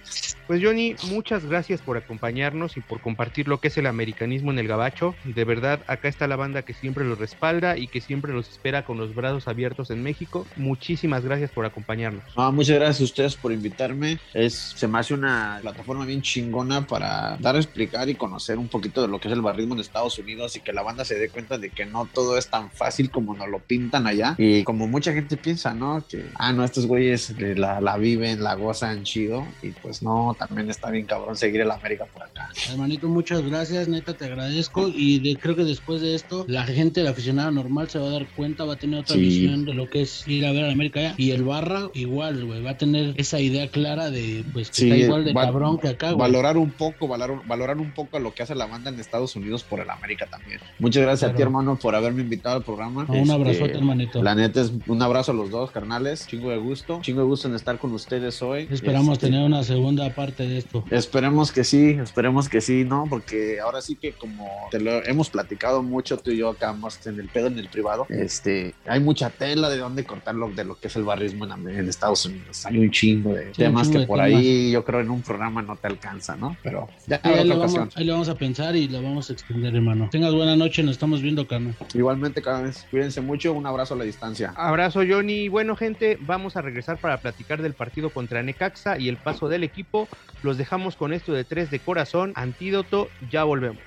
Speaker 3: Pues Johnny, muchas gracias por acompañarnos y por compartir lo que es el americanismo en el gabacho. De verdad, acá está la banda que siempre los respalda y que siempre los espera con los brazos abiertos en México. Muchísimas gracias por acompañarnos.
Speaker 1: No, muchas gracias a ustedes por invitarme. Es, se me hace una plataforma bien chingona para dar a explicar y conocer un poquito de lo que es el barrismo en Estados Unidos y que la banda se dé cuenta de que no todo es tan fácil como nos lo pintan allá. Y como mucha gente piensa, ¿no? Que, ah, no, estos güeyes la, la viven, la gozan chido. Y pues no, también está bien cabrón seguir el América por acá.
Speaker 4: Hermanito, muchas gracias, neta, te agradezco. Y de- creo que después de esto, la gente, la aficionada normal, se va a dar cuenta, va a tener otra
Speaker 1: Sí.
Speaker 4: visión de lo que es ir a ver a la América allá. Y el Barra, igual, güey, va a tener esa idea clara de, pues, que
Speaker 1: Sí,
Speaker 4: está igual de
Speaker 1: va-
Speaker 4: cabrón que acá, güey.
Speaker 1: Valorar un poco, valorar, valorar un poco lo que hace la banda en Estados Unidos por el América también. Muchas gracias a ti, hermano, por haberme invitado al programa.
Speaker 4: Un
Speaker 1: Este,
Speaker 4: abrazote, hermanito.
Speaker 1: La neta es un abrazo a los dos, carnales. Chingo de gusto. Chingo de gusto en estar con ustedes hoy.
Speaker 4: Esperamos
Speaker 1: Este,
Speaker 4: tener una segunda parte de esto.
Speaker 1: Esperemos que sí, esperemos que sí, ¿no? Porque ahora sí que como te lo hemos platicado mucho tú y yo acá más en el pedo en el privado, este, hay mucha tela de dónde cortar lo, de lo que es el barrismo en, en Estados Unidos. Hay un chingo de temas
Speaker 4: chingo
Speaker 1: que
Speaker 4: de
Speaker 1: por
Speaker 4: temas.
Speaker 1: ahí yo creo en un programa no te alcanza, ¿no? Pero ya
Speaker 4: Ahí, vamos,
Speaker 1: ocasión.
Speaker 4: ahí le vamos a pensar y la vamos a extender, hermano. Tengas buena noche, nos estamos viendo, carnal.
Speaker 1: Igualmente cada vez, cuídense mucho, un abrazo a la distancia.
Speaker 3: Abrazo Johnny. Bueno gente, vamos a regresar para platicar del partido contra Necaxa y el paso del equipo. Los dejamos con esto de tres de corazón, antídoto, ya volvemos.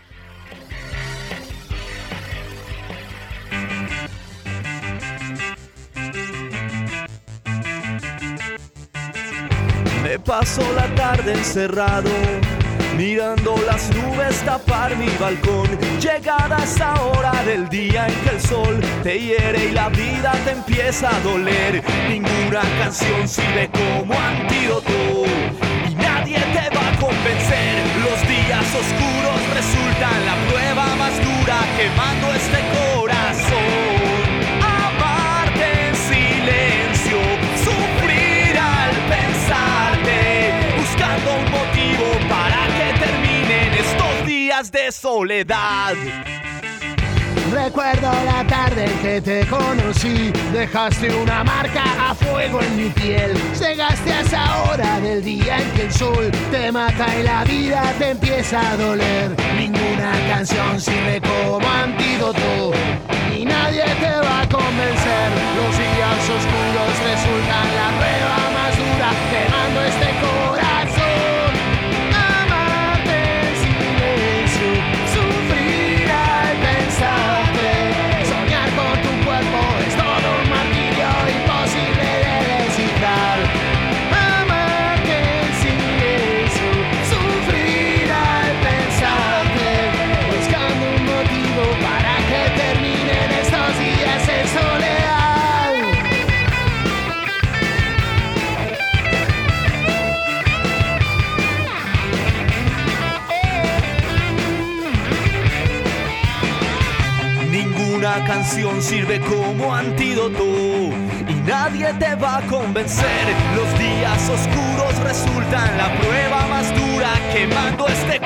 Speaker 8: Paso la tarde encerrado, mirando las nubes tapar mi balcón. Llegada esa hora del día en que el sol te hiere y la vida te empieza a doler. Ninguna canción sirve como antídoto y nadie te va a convencer. Los días oscuros resultan la prueba más dura quemando este de soledad.
Speaker 9: Recuerdo la tarde en que te conocí, dejaste una marca a fuego en mi piel. Llegaste a esa hora del día en que el sol te mata y la vida te empieza a doler. Ninguna canción sirve como antídoto y nadie te va a convencer. Los días oscuros resultan
Speaker 8: Sirve como antídoto y nadie te va a convencer. Los días oscuros resultan la prueba más dura quemando este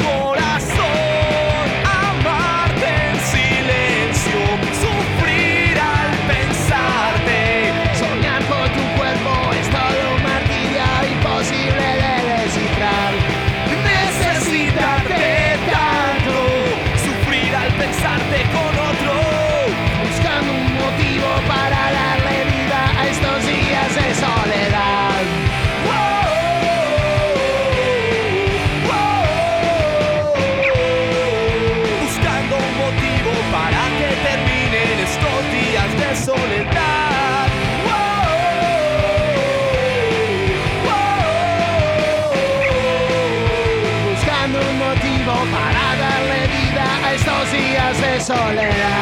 Speaker 9: soledad.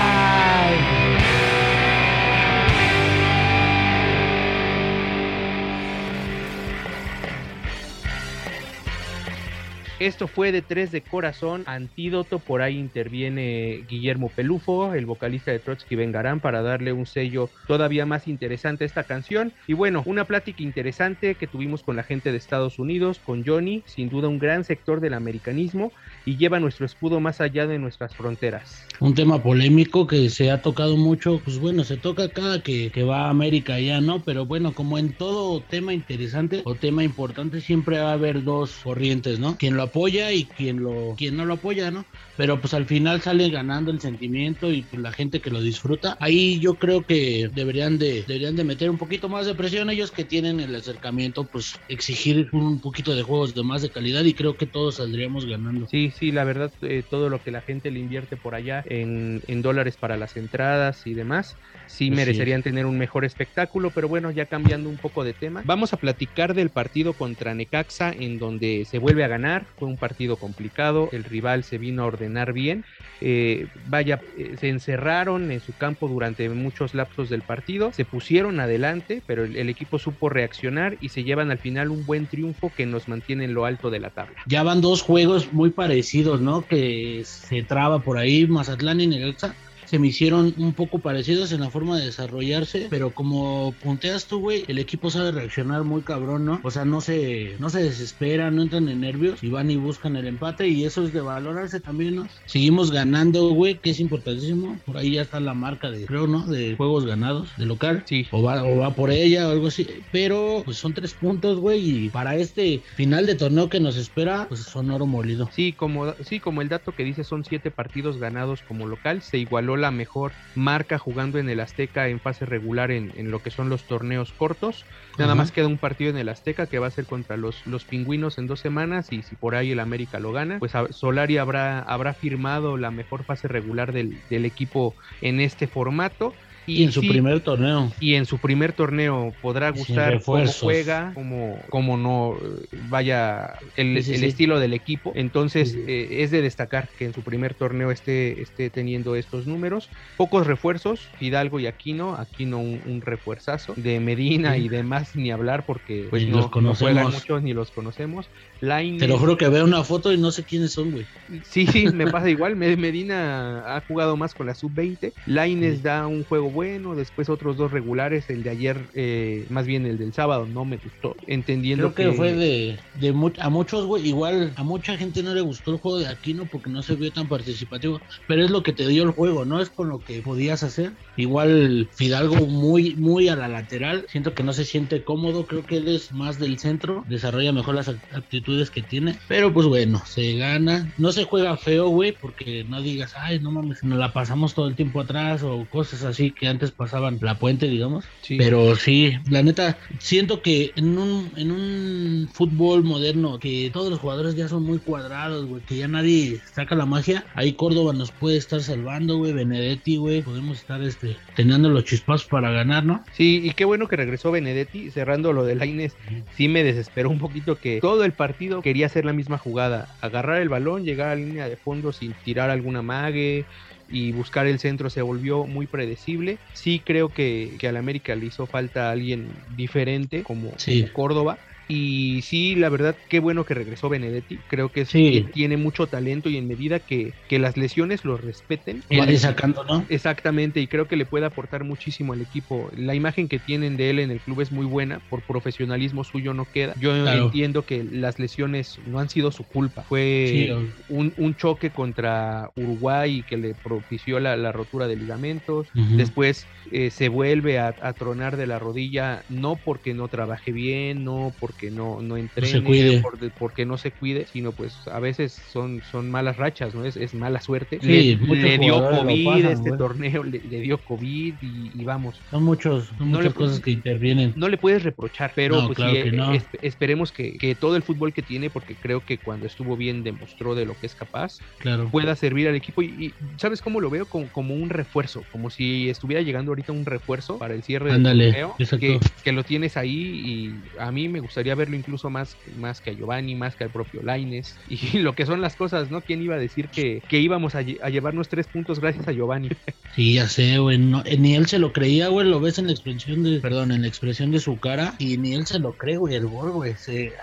Speaker 3: Esto fue de Tres de Corazón, Antídoto, por ahí interviene Guillermo Pelufo, el vocalista de Trotsky Vengarán, para darle un sello todavía más interesante a esta canción. Y bueno, una plática interesante que tuvimos con la gente de Estados Unidos, con Johnny, sin duda un gran sector del americanismo y lleva nuestro escudo más allá de nuestras fronteras.
Speaker 4: Un tema polémico que se ha tocado mucho, pues bueno, se toca cada que, va a América ya, ¿no? Pero bueno, como en todo tema interesante o tema importante, siempre va a haber dos corrientes, ¿no? Quien lo apoya y quien lo quien no lo apoya, ¿no? Pero pues al final sale ganando el sentimiento y pues, la gente que lo disfruta. Ahí yo creo que deberían de deberían de meter un poquito más de presión ellos que tienen el acercamiento, pues exigir un poquito de juegos de más de calidad y creo que todos saldríamos ganando.
Speaker 3: Sí, sí, la verdad, eh, todo lo que la gente le invierte por allá en, en dólares para las entradas y demás, sí
Speaker 4: Así
Speaker 3: merecerían tener un mejor espectáculo, pero bueno, ya cambiando un poco de tema, vamos a platicar del partido contra Necaxa, en donde se vuelve a ganar, un partido complicado, el rival se vino a ordenar bien, eh, vaya, eh, se encerraron en su campo durante muchos lapsos del partido, se pusieron adelante, pero el, el equipo supo reaccionar y se llevan al final un buen triunfo que nos mantiene en lo alto de la tabla.
Speaker 4: Ya van dos juegos muy parecidos, ¿no? Que se traba por ahí Mazatlán y Necaxa. Se me hicieron un poco parecidos en la forma de desarrollarse, pero como punteas tú, güey, el equipo sabe reaccionar muy cabrón, ¿no? O sea, no se, no se desesperan, no entran en nervios y van y buscan el empate y eso es de valorarse también, ¿no? Seguimos ganando, güey, que es importantísimo. Por ahí ya está la marca de, creo, ¿no? De juegos ganados de local.
Speaker 3: Sí.
Speaker 4: O va, o va por ella o algo así. Pero, pues son tres puntos, güey, y para este final de torneo que nos espera, pues son oro molido.
Speaker 3: Sí, como, sí, como el dato que dice son siete partidos ganados como local, se igualó la mejor marca jugando en el Azteca en fase regular en, en lo que son los torneos cortos. Nada más queda un partido en el Azteca que va a ser contra los, los pingüinos en dos semanas y si por ahí el América lo gana, pues a- Solari habrá, habrá firmado la mejor fase regular del, del equipo en este formato.
Speaker 4: Y en su
Speaker 3: sí,
Speaker 4: primer torneo.
Speaker 3: y en su primer torneo podrá gustar cómo juega, cómo, cómo no vaya el,
Speaker 4: Sí, sí,
Speaker 3: el estilo del equipo. Entonces eh, es de destacar que en su primer torneo esté, esté teniendo estos números. Pocos refuerzos, Hidalgo y Aquino, Aquino un, un refuerzazo. De Medina y demás ni hablar porque pues no,
Speaker 4: los
Speaker 3: no juegan muchos ni los conocemos.
Speaker 4: Te lo juro que veo una foto y no sé quiénes son, güey.
Speaker 3: Sí, sí, me pasa igual. Me- Medina ha jugado más con la sub-20. Laines da un juego bueno, después otros dos regulares, el de ayer, eh, más bien el del sábado, no me gustó, entendiendo
Speaker 4: Creo que, fue de, de mu- a muchos, güey, igual a mucha gente no le gustó el juego de Aquino porque no se vio tan participativo, pero es lo que te dio el juego, ¿no? Es con lo que podías hacer. Igual Fidalgo muy, muy a la lateral, siento que no se siente cómodo, creo que él es más del centro, desarrolla mejor las actitudes que tiene, pero pues bueno, se gana, no se juega feo, güey, porque no digas, ay, no mames, nos la pasamos todo el tiempo atrás o cosas así que antes pasaban la puente, digamos.
Speaker 3: Sí.
Speaker 4: Pero sí, la neta, siento que en un, en un fútbol moderno, que todos los jugadores ya son muy cuadrados, güey, que ya nadie saca la magia, ahí Córdoba nos puede estar salvando, güey, Benedetti, güey, podemos estar este, teniendo los chispazos para ganar, ¿no?
Speaker 3: Sí, y qué bueno que regresó Benedetti, cerrando lo de Laines, sí me desesperó un poquito que todo el partido quería hacer la misma jugada, agarrar el balón, llegar a la línea de fondo sin tirar alguna mague y buscar el centro se volvió muy predecible. Sí creo que, que al América le hizo falta alguien diferente como,
Speaker 4: Sí.
Speaker 3: como Córdoba. Y sí, la verdad, qué bueno que regresó Benedetti. Creo que
Speaker 4: Sí.
Speaker 3: tiene mucho talento y en medida que, que las lesiones lo respeten,
Speaker 4: Ir ahí sacando, ¿no?
Speaker 3: Exactamente, y creo que le puede aportar muchísimo al equipo. La imagen que tienen de él en el club es muy buena, por profesionalismo suyo no queda. Yo
Speaker 4: Claro.
Speaker 3: entiendo que las lesiones no han sido su culpa, fue
Speaker 4: Sí,
Speaker 3: un, un choque contra Uruguay que le propició la, la rotura de ligamentos. Después eh, se vuelve a, a tronar de la rodilla, no porque no trabaje bien, no porque no, no entrene,
Speaker 4: cuide.
Speaker 3: por- porque no se cuide, sino pues a veces son, son malas rachas, ¿no? Es, es mala suerte.
Speaker 4: Sí,
Speaker 3: le,
Speaker 4: muchos
Speaker 3: le dio COVID
Speaker 4: pasan,
Speaker 3: este
Speaker 4: güey.
Speaker 3: torneo, le, le dio COVID y, y vamos.
Speaker 4: Son muchos, son
Speaker 3: No
Speaker 4: muchas
Speaker 3: le-
Speaker 4: cosas que intervienen.
Speaker 3: No le puedes reprochar, pero
Speaker 4: No,
Speaker 3: pues
Speaker 4: claro
Speaker 3: sí,
Speaker 4: que
Speaker 3: eh,
Speaker 4: no.
Speaker 3: es- esperemos que, que todo el fútbol que tiene, porque creo que cuando estuvo bien demostró de lo que es capaz,
Speaker 4: Claro.
Speaker 3: pueda servir al equipo. Y, y, ¿sabes cómo lo veo? Como, como un refuerzo, como si estuviera llegando ahorita un refuerzo para el cierre
Speaker 4: Ándale,
Speaker 3: del torneo, que, que lo tienes ahí y a mí me gustaría verlo incluso más, más que a Giovanni, más que al propio Laines. Y lo que son las cosas, ¿no? ¿Quién iba a decir que, que íbamos a, a llevarnos tres puntos gracias a Giovanni?
Speaker 4: Sí, ya sé, güey. no- eh, ni él se lo creía, güey. Lo ves en la expresión de, perdón, en la expresión de su cara. Y ni él se lo cree, güey, el gol, güey.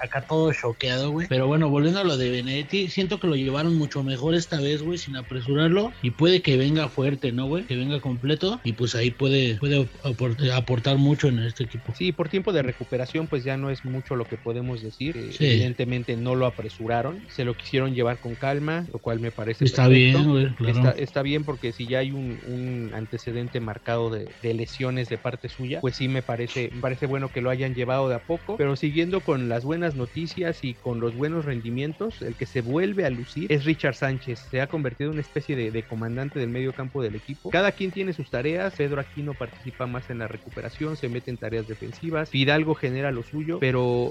Speaker 4: Acá todo choqueado, güey. Pero bueno, volviendo a lo de Benedetti, siento que lo llevaron mucho mejor esta vez, güey, sin apresurarlo. Y puede que venga fuerte, ¿no, güey? Que venga completo. Y pues ahí puede, puede aport- aportar mucho en este equipo.
Speaker 3: Sí, por tiempo de recuperación, pues ya no es mucho lo que podemos decir.
Speaker 4: Sí.
Speaker 3: Evidentemente no lo apresuraron, se lo quisieron llevar con calma, lo cual me parece
Speaker 4: Está
Speaker 3: perfecto.
Speaker 4: bien, güey, claro.
Speaker 3: Está, está bien porque si ya hay un, un antecedente marcado de, de lesiones de parte suya, pues sí me parece, me parece bueno que lo hayan llevado de a poco, pero siguiendo con las buenas noticias y con los buenos rendimientos, el que se vuelve a lucir es Richard Sánchez, se ha convertido en una especie de, de comandante del medio campo del equipo. Cada quien tiene sus tareas, Pedro Aquino participa más en la recuperación, se mete en tareas defensivas, Fidalgo genera lo suyo, pero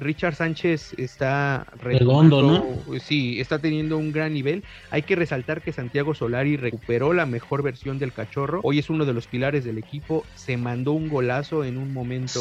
Speaker 3: Richard Sánchez está
Speaker 4: Redondo, ¿no?
Speaker 3: Sí, está teniendo un gran nivel. Hay que resaltar que Santiago Solari recuperó la mejor versión del cachorro. Hoy es uno de los pilares del equipo. Se mandó un golazo en un momento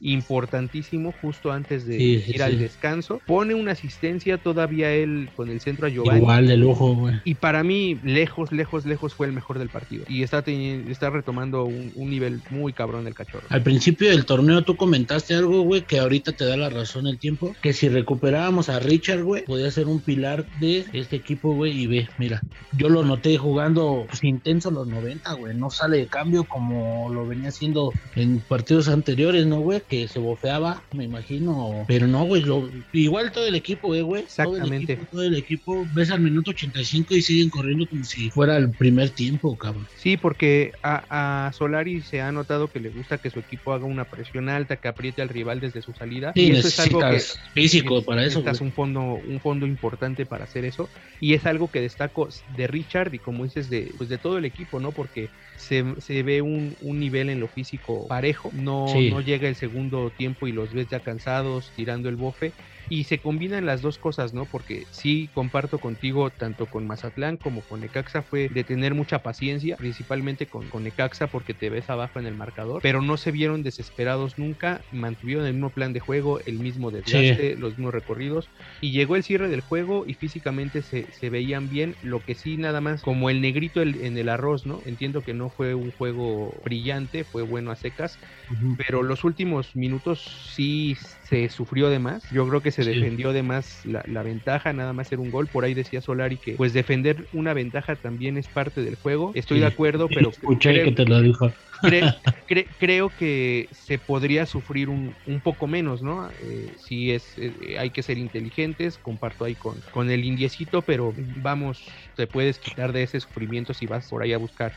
Speaker 3: importantísimo justo antes de
Speaker 4: Sí, sí,
Speaker 3: ir al descanso. Pone una asistencia todavía él con el centro a Giovanni.
Speaker 4: Igual de lujo, güey.
Speaker 3: Y para mí, lejos, lejos, lejos fue el mejor del partido. Y está, está retomando un, un nivel muy cabrón del cachorro.
Speaker 4: Al principio del torneo tú comentaste algo, güey, que ahorita te da la razón el tiempo, que si recuperábamos a Richard, güey, podía ser un pilar de este equipo, güey, y ve, mira, yo lo noté jugando pues, intenso los 90, güey, no sale de cambio como lo venía haciendo en partidos anteriores, ¿no, güey? Que se bofeaba, me imagino, pero no, güey, lo- igual todo el equipo, güey, güey, todo el
Speaker 3: Exactamente.
Speaker 4: equipo, todo el equipo, ves al minuto 85 y siguen corriendo como si fuera el primer tiempo, cabrón.
Speaker 3: Sí, porque a, a Solari se ha notado que le gusta que su equipo haga una presión alta, que apriete al rival desde su salida.
Speaker 4: Sí,
Speaker 3: y eso es algo que
Speaker 4: físico para eso,
Speaker 3: necesitas un fondo, un fondo importante para hacer eso. Y es algo que destaco de Richard y como dices de, pues de todo el equipo, ¿no? Porque se, se ve un, un nivel en lo físico parejo. No,
Speaker 4: Sí.
Speaker 3: no llega el segundo tiempo y los ves ya cansados, tirando el bofe. Y se combinan las dos cosas, ¿no? Porque sí comparto contigo, tanto con Mazatlán como con Necaxa, fue de tener mucha paciencia, principalmente con, con Necaxa porque te ves abajo en el marcador, pero no se vieron desesperados nunca, mantuvieron el mismo plan de juego, el mismo desgaste, los mismos recorridos, y llegó el cierre del juego y físicamente se, se veían bien, lo que sí nada más, como el negrito el- en el arroz, ¿no? Entiendo que no fue un juego brillante, fue bueno a secas, pero los últimos minutos sí se sufrió de más. Yo creo que se
Speaker 4: Sí.
Speaker 3: defendió de más la, la ventaja, nada más era un gol. Por ahí decía Solari que pues defender una ventaja también es parte del juego. Estoy de
Speaker 4: Sí.
Speaker 3: acuerdo, pero
Speaker 4: Escuché
Speaker 3: creo-
Speaker 4: que te lo dijo.
Speaker 3: cre- cre- creo que se podría sufrir un, un poco menos, ¿no? Eh, sí es, eh, hay que ser inteligentes, comparto ahí con, con el indiecito, pero vamos, te puedes quitar de ese sufrimiento si vas por ahí a buscar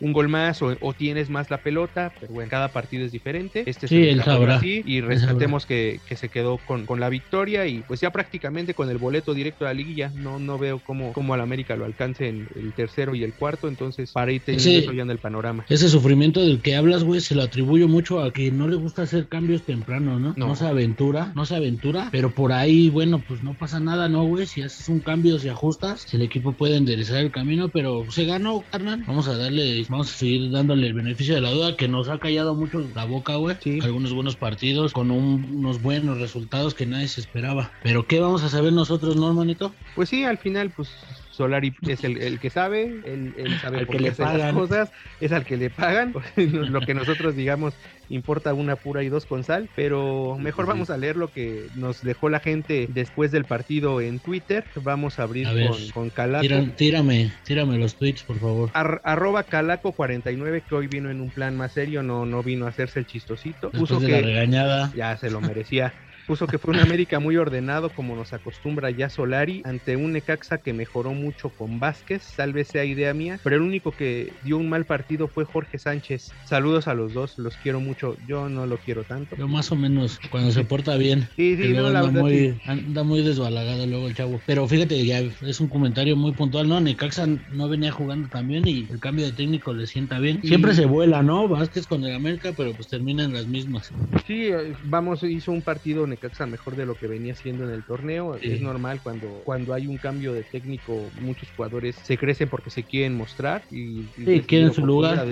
Speaker 3: un gol más o, o tienes más la pelota, pero bueno, cada partido es diferente. Este
Speaker 4: Sí,
Speaker 3: desarrolló
Speaker 4: sabrá.
Speaker 3: así y rescatemos que, que se quedó con, con la victoria y pues ya prácticamente con el boleto directo a la liguilla, no, no veo cómo, cómo al América lo alcance en el tercero y el cuarto, entonces para ir teniendo ya en el panorama.
Speaker 4: Ese sufrimiento del que hablas, güey, se lo atribuyo mucho a que no le gusta hacer cambios temprano, ¿no?
Speaker 3: No.
Speaker 4: No, se aventura, no se aventura, pero por ahí, bueno, pues no pasa nada, ¿no, güey? Si haces un cambio, si ajustas, si el equipo puede enderezar el camino, pero se ganó, carnal. Vamos a darle, vamos a seguir dándole el beneficio de la duda, que nos ha callado mucho la boca, güey.
Speaker 3: Sí.
Speaker 4: Algunos buenos partidos, con un- unos buenos resultados que nadie se esperaba. Pero ¿qué vamos a saber nosotros, no, hermanito?
Speaker 3: Pues sí, al final, pues Solari es el, el que sabe, él, él sabe
Speaker 4: Al
Speaker 3: por
Speaker 4: que
Speaker 3: qué
Speaker 4: le
Speaker 3: hace las
Speaker 4: pagan.
Speaker 3: cosas, es al que le pagan, lo que nosotros digamos importa una pura y dos con sal, pero mejor vamos a leer lo que nos dejó la gente después del partido en Twitter, vamos a abrir
Speaker 4: A ver.
Speaker 3: con, con Calaco.
Speaker 4: Tírame, tírame los tweets, por favor.
Speaker 3: Ar- arroba Calaco49, que hoy vino en un plan más serio, no, no vino a hacerse el chistosito.
Speaker 4: Después
Speaker 3: Puso
Speaker 4: de
Speaker 3: que
Speaker 4: la regañada.
Speaker 3: ya se lo merecía. Puso que fue un América muy ordenado, como nos acostumbra ya Solari, ante un Necaxa que mejoró mucho con Vázquez, tal vez sea idea mía, pero el único que dio un mal partido fue Jorge Sánchez. Saludos a los dos, los quiero mucho, yo no lo quiero tanto.
Speaker 4: Yo más o menos, cuando se porta bien.
Speaker 3: Sí, sí, la
Speaker 4: anda,
Speaker 3: verdad,
Speaker 4: muy,
Speaker 3: sí.
Speaker 4: anda muy desbalagado luego el chavo. Pero fíjate, ya es un comentario muy puntual, ¿no? Necaxa no venía jugando tan bien y el cambio de técnico le sienta bien.
Speaker 3: Y-
Speaker 4: Siempre se vuela, ¿no? Vázquez con el América, pero pues terminan las mismas.
Speaker 3: Sí, eh, vamos, hizo un partido Necaxa mejor de lo que venía haciendo en el torneo.
Speaker 4: Sí.
Speaker 3: Es normal cuando, cuando hay un cambio de técnico, muchos jugadores se crecen porque se quieren mostrar y,
Speaker 4: quieren su lugar.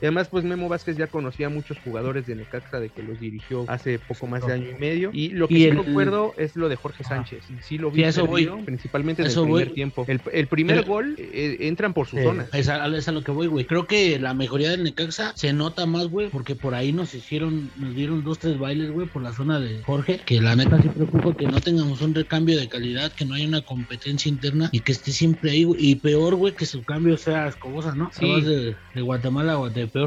Speaker 3: Y además, pues Memo Vázquez ya conocía a muchos jugadores de Necaxa de que los dirigió hace poco más de año y medio. Y lo que
Speaker 4: Y
Speaker 3: sí
Speaker 4: el-
Speaker 3: recuerdo es lo de Jorge
Speaker 4: Ah.
Speaker 3: Sánchez. Y sí lo
Speaker 4: Sí,
Speaker 3: vi
Speaker 4: a eso voy.
Speaker 3: perdido, principalmente en el primer
Speaker 4: voy.
Speaker 3: tiempo. El, el primer
Speaker 4: Pero-
Speaker 3: gol eh, entran por su
Speaker 4: Sí,
Speaker 3: zona.
Speaker 4: Es a, es a lo que voy, güey. Creo que la mejoría del Necaxa se nota más, güey, porque por ahí nos hicieron, nos dieron dos, tres bailes, güey, por la zona de Jorge, que la neta sí preocupa que no tengamos un recambio de calidad, que no haya una competencia interna y que esté siempre ahí, güey. Y peor, güey, que su cambio sea escobosa, ¿no?
Speaker 3: Sí.
Speaker 4: De, de Guatemala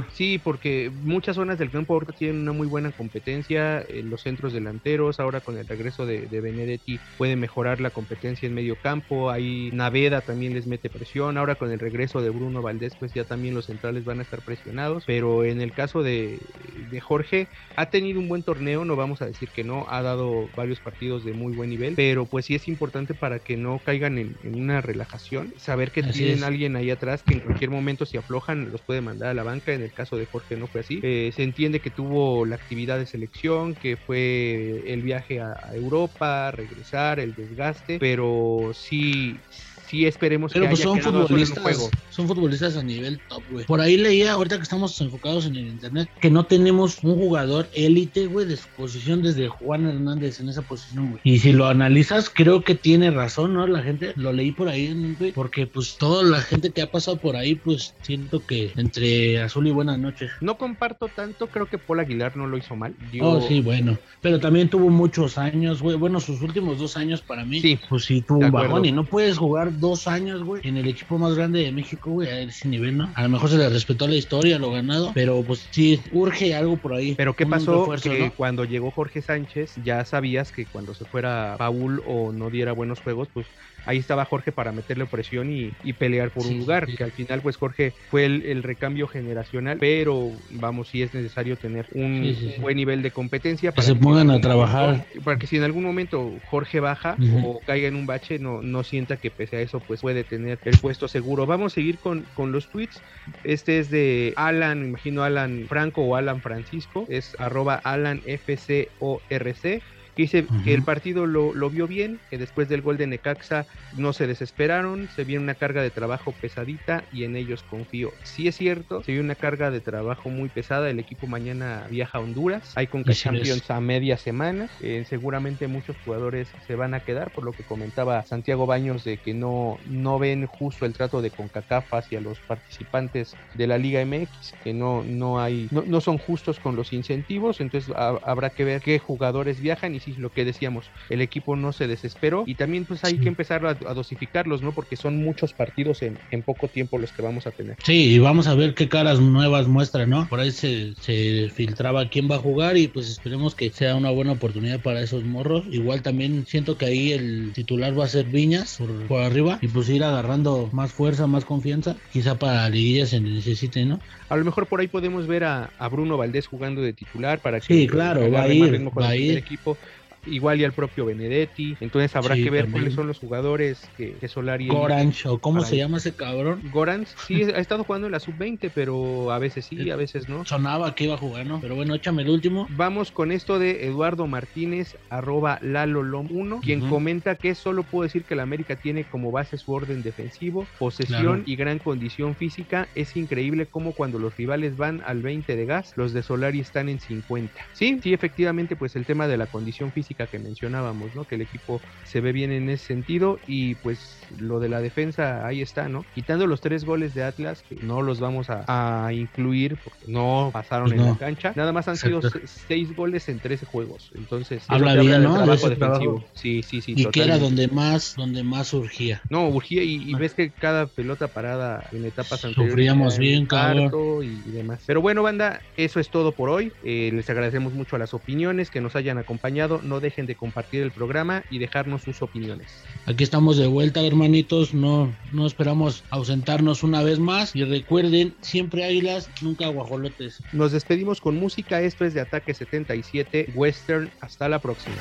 Speaker 3: Sí, porque muchas zonas del campo ahorita tienen una muy buena competencia, eh, los centros delanteros, ahora con el regreso de, de Benedetti puede mejorar la competencia en medio campo, ahí Naveda también les mete presión, ahora con el regreso de Bruno Valdés pues ya también los centrales van a estar presionados, pero en el caso de, de Jorge ha tenido un buen torneo, no vamos a decir que no, ha dado varios partidos de muy buen nivel, pero pues sí es importante para que no caigan en, en una relajación, saber que
Speaker 4: Así
Speaker 3: tienen
Speaker 4: es.
Speaker 3: alguien ahí atrás que en cualquier momento si aflojan los puede mandar a la banca, en el caso de Jorge no fue así, Eh, se entiende que tuvo la actividad de selección, que fue el viaje a, a Europa, regresar, el desgaste, pero sí, sí esperemos
Speaker 4: Pero
Speaker 3: que
Speaker 4: pues
Speaker 3: haya
Speaker 4: son
Speaker 3: en
Speaker 4: futbolistas,
Speaker 3: juego.
Speaker 4: son futbolistas a nivel top, güey. Por ahí leía, ahorita que estamos enfocados en el internet, que no tenemos un jugador élite, güey, de su posición desde Juan Hernández en esa posición, güey. Y si lo analizas, creo que tiene razón, ¿no? La gente, lo leí por ahí, güey, porque pues toda la gente que ha pasado por ahí, pues siento que entre azul y buenas noches.
Speaker 3: No comparto tanto, creo que Paul Aguilar no lo hizo mal. Dio-
Speaker 4: Oh, sí, bueno. Pero también tuvo muchos años, güey. Bueno, sus últimos dos años para mí,
Speaker 3: Sí,
Speaker 4: pues sí tuvo un bajón. Y no puedes jugar dos años, güey, en el equipo más grande de México, güey, a ese nivel, ¿no? A lo mejor se le respetó la historia, lo ganado, pero pues sí, urge algo por ahí.
Speaker 3: Pero ¿qué pasó?
Speaker 4: refuerzo,
Speaker 3: que
Speaker 4: ¿no?
Speaker 3: cuando llegó Jorge Sánchez, ya sabías que cuando se fuera Paul o no diera buenos juegos, pues ahí estaba Jorge para meterle presión y, y pelear por
Speaker 4: Sí,
Speaker 3: un lugar.
Speaker 4: sí.
Speaker 3: Que al final, pues Jorge fue el, el recambio generacional, pero vamos, sí es necesario tener un
Speaker 4: Sí,
Speaker 3: buen nivel de competencia.
Speaker 4: Que se pongan a trabajar.
Speaker 3: para que si en algún momento Jorge baja o caiga en un bache, no, no sienta que pese a eso, pues puede tener el puesto seguro. Vamos a seguir con, con los tweets. Este es de Alan, me imagino Alan Franco o Alan Francisco, es arroba Alan FCORC. Que dice que el partido lo, lo vio bien, que después del gol de Necaxa no se desesperaron, se vio una carga de trabajo pesadita y en ellos confío. Sí es cierto, se vio una carga de trabajo muy pesada, el equipo mañana viaja a Honduras, hay con. Champions a media semana, eh, seguramente muchos jugadores se van a quedar, por lo que comentaba Santiago Baños de que no, no ven justo el trato de CONCACAF hacia los participantes de la Liga MX, que no, no hay, no, no son justos con los incentivos, entonces ha- habrá que ver qué jugadores viajan y si lo que decíamos, el equipo no se desesperó y también pues hay
Speaker 4: Sí.
Speaker 3: que empezar a, a dosificarlos, ¿no? Porque son muchos partidos en, en poco tiempo los que vamos a tener.
Speaker 4: Sí, y vamos a ver qué caras nuevas muestra, ¿no? Por ahí se, se filtraba quién va a jugar y pues esperemos que sea una buena oportunidad para esos morros. Igual también siento que ahí el titular va a ser Viñas por, por arriba y pues ir agarrando más fuerza, más confianza. Quizá para la liguilla se necesite, ¿no?
Speaker 3: A lo mejor por ahí podemos ver a, a Bruno Valdés jugando de titular para que
Speaker 4: Sí, claro, va a ir, va
Speaker 3: el
Speaker 4: a
Speaker 3: equipo. Igual y al propio Benedetti. Entonces habrá
Speaker 4: Sí,
Speaker 3: que ver
Speaker 4: también.
Speaker 3: cuáles son los jugadores que, que Solari.
Speaker 4: Goranch o cómo se llama ese cabrón.
Speaker 3: Gorans, sí, ha estado jugando en la sub-20, pero a veces sí, a veces no.
Speaker 4: Sonaba que iba a jugar, ¿no? Pero bueno, échame el último.
Speaker 3: Vamos con esto de Eduardo Martínez, arroba LaloLom1, quien comenta que solo puedo decir que la América tiene como base su orden defensivo, posesión
Speaker 4: Claro.
Speaker 3: y gran condición física. Es increíble cómo cuando los rivales van al 20 de gas, los de Solari están en 50. Sí, sí, efectivamente, pues el tema de la condición física que mencionábamos, ¿no? Que el equipo se ve bien en ese sentido y pues lo de la defensa ahí está, ¿no? Quitando los tres goles de Atlas, que no los vamos a, a incluir porque no pasaron
Speaker 4: Pues
Speaker 3: en
Speaker 4: no.
Speaker 3: la cancha, nada más han sido
Speaker 4: Exacto.
Speaker 3: seis goles en 13 juegos. Entonces,
Speaker 4: Habla bien, ¿no?
Speaker 3: Trabajo
Speaker 4: ese
Speaker 3: defensivo.
Speaker 4: trabajo.
Speaker 3: Sí, sí, sí.
Speaker 4: y que era donde más, donde más surgía.
Speaker 3: No, urgía y, y
Speaker 4: Ah.
Speaker 3: ves que cada pelota parada en etapas anteriores.
Speaker 4: Sufríamos bien, cabrón.
Speaker 3: y demás. Pero bueno, banda, eso es todo por hoy. Eh, les agradecemos mucho a las opiniones que nos hayan acompañado. No dejen de compartir el programa y dejarnos sus opiniones.
Speaker 4: Aquí estamos de vuelta, hermanitos. No, no esperamos ausentarnos una vez más. Y recuerden, siempre águilas, nunca guajolotes.
Speaker 3: Nos despedimos con música. Esto es de Ataque 77 Western. Hasta la próxima.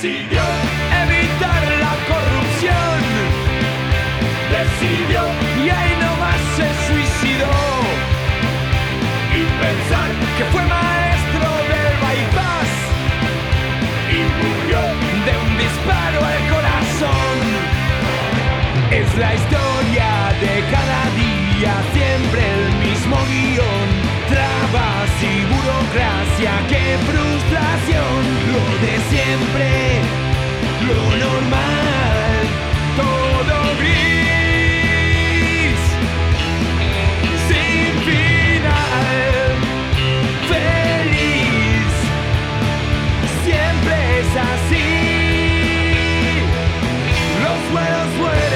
Speaker 8: Decidió, Evitar la
Speaker 6: corrupción. decidió
Speaker 8: Y ahí nomás se
Speaker 6: suicidó.
Speaker 8: y pensar Que fue
Speaker 6: maestro del
Speaker 8: bypass. y murió, De un disparo al corazón. Es la historia de cada día, siempre el mismo guion y burocracia, qué frustración, lo de siempre, lo normal, todo gris, sin final, feliz, siempre es así, los buenos buenos.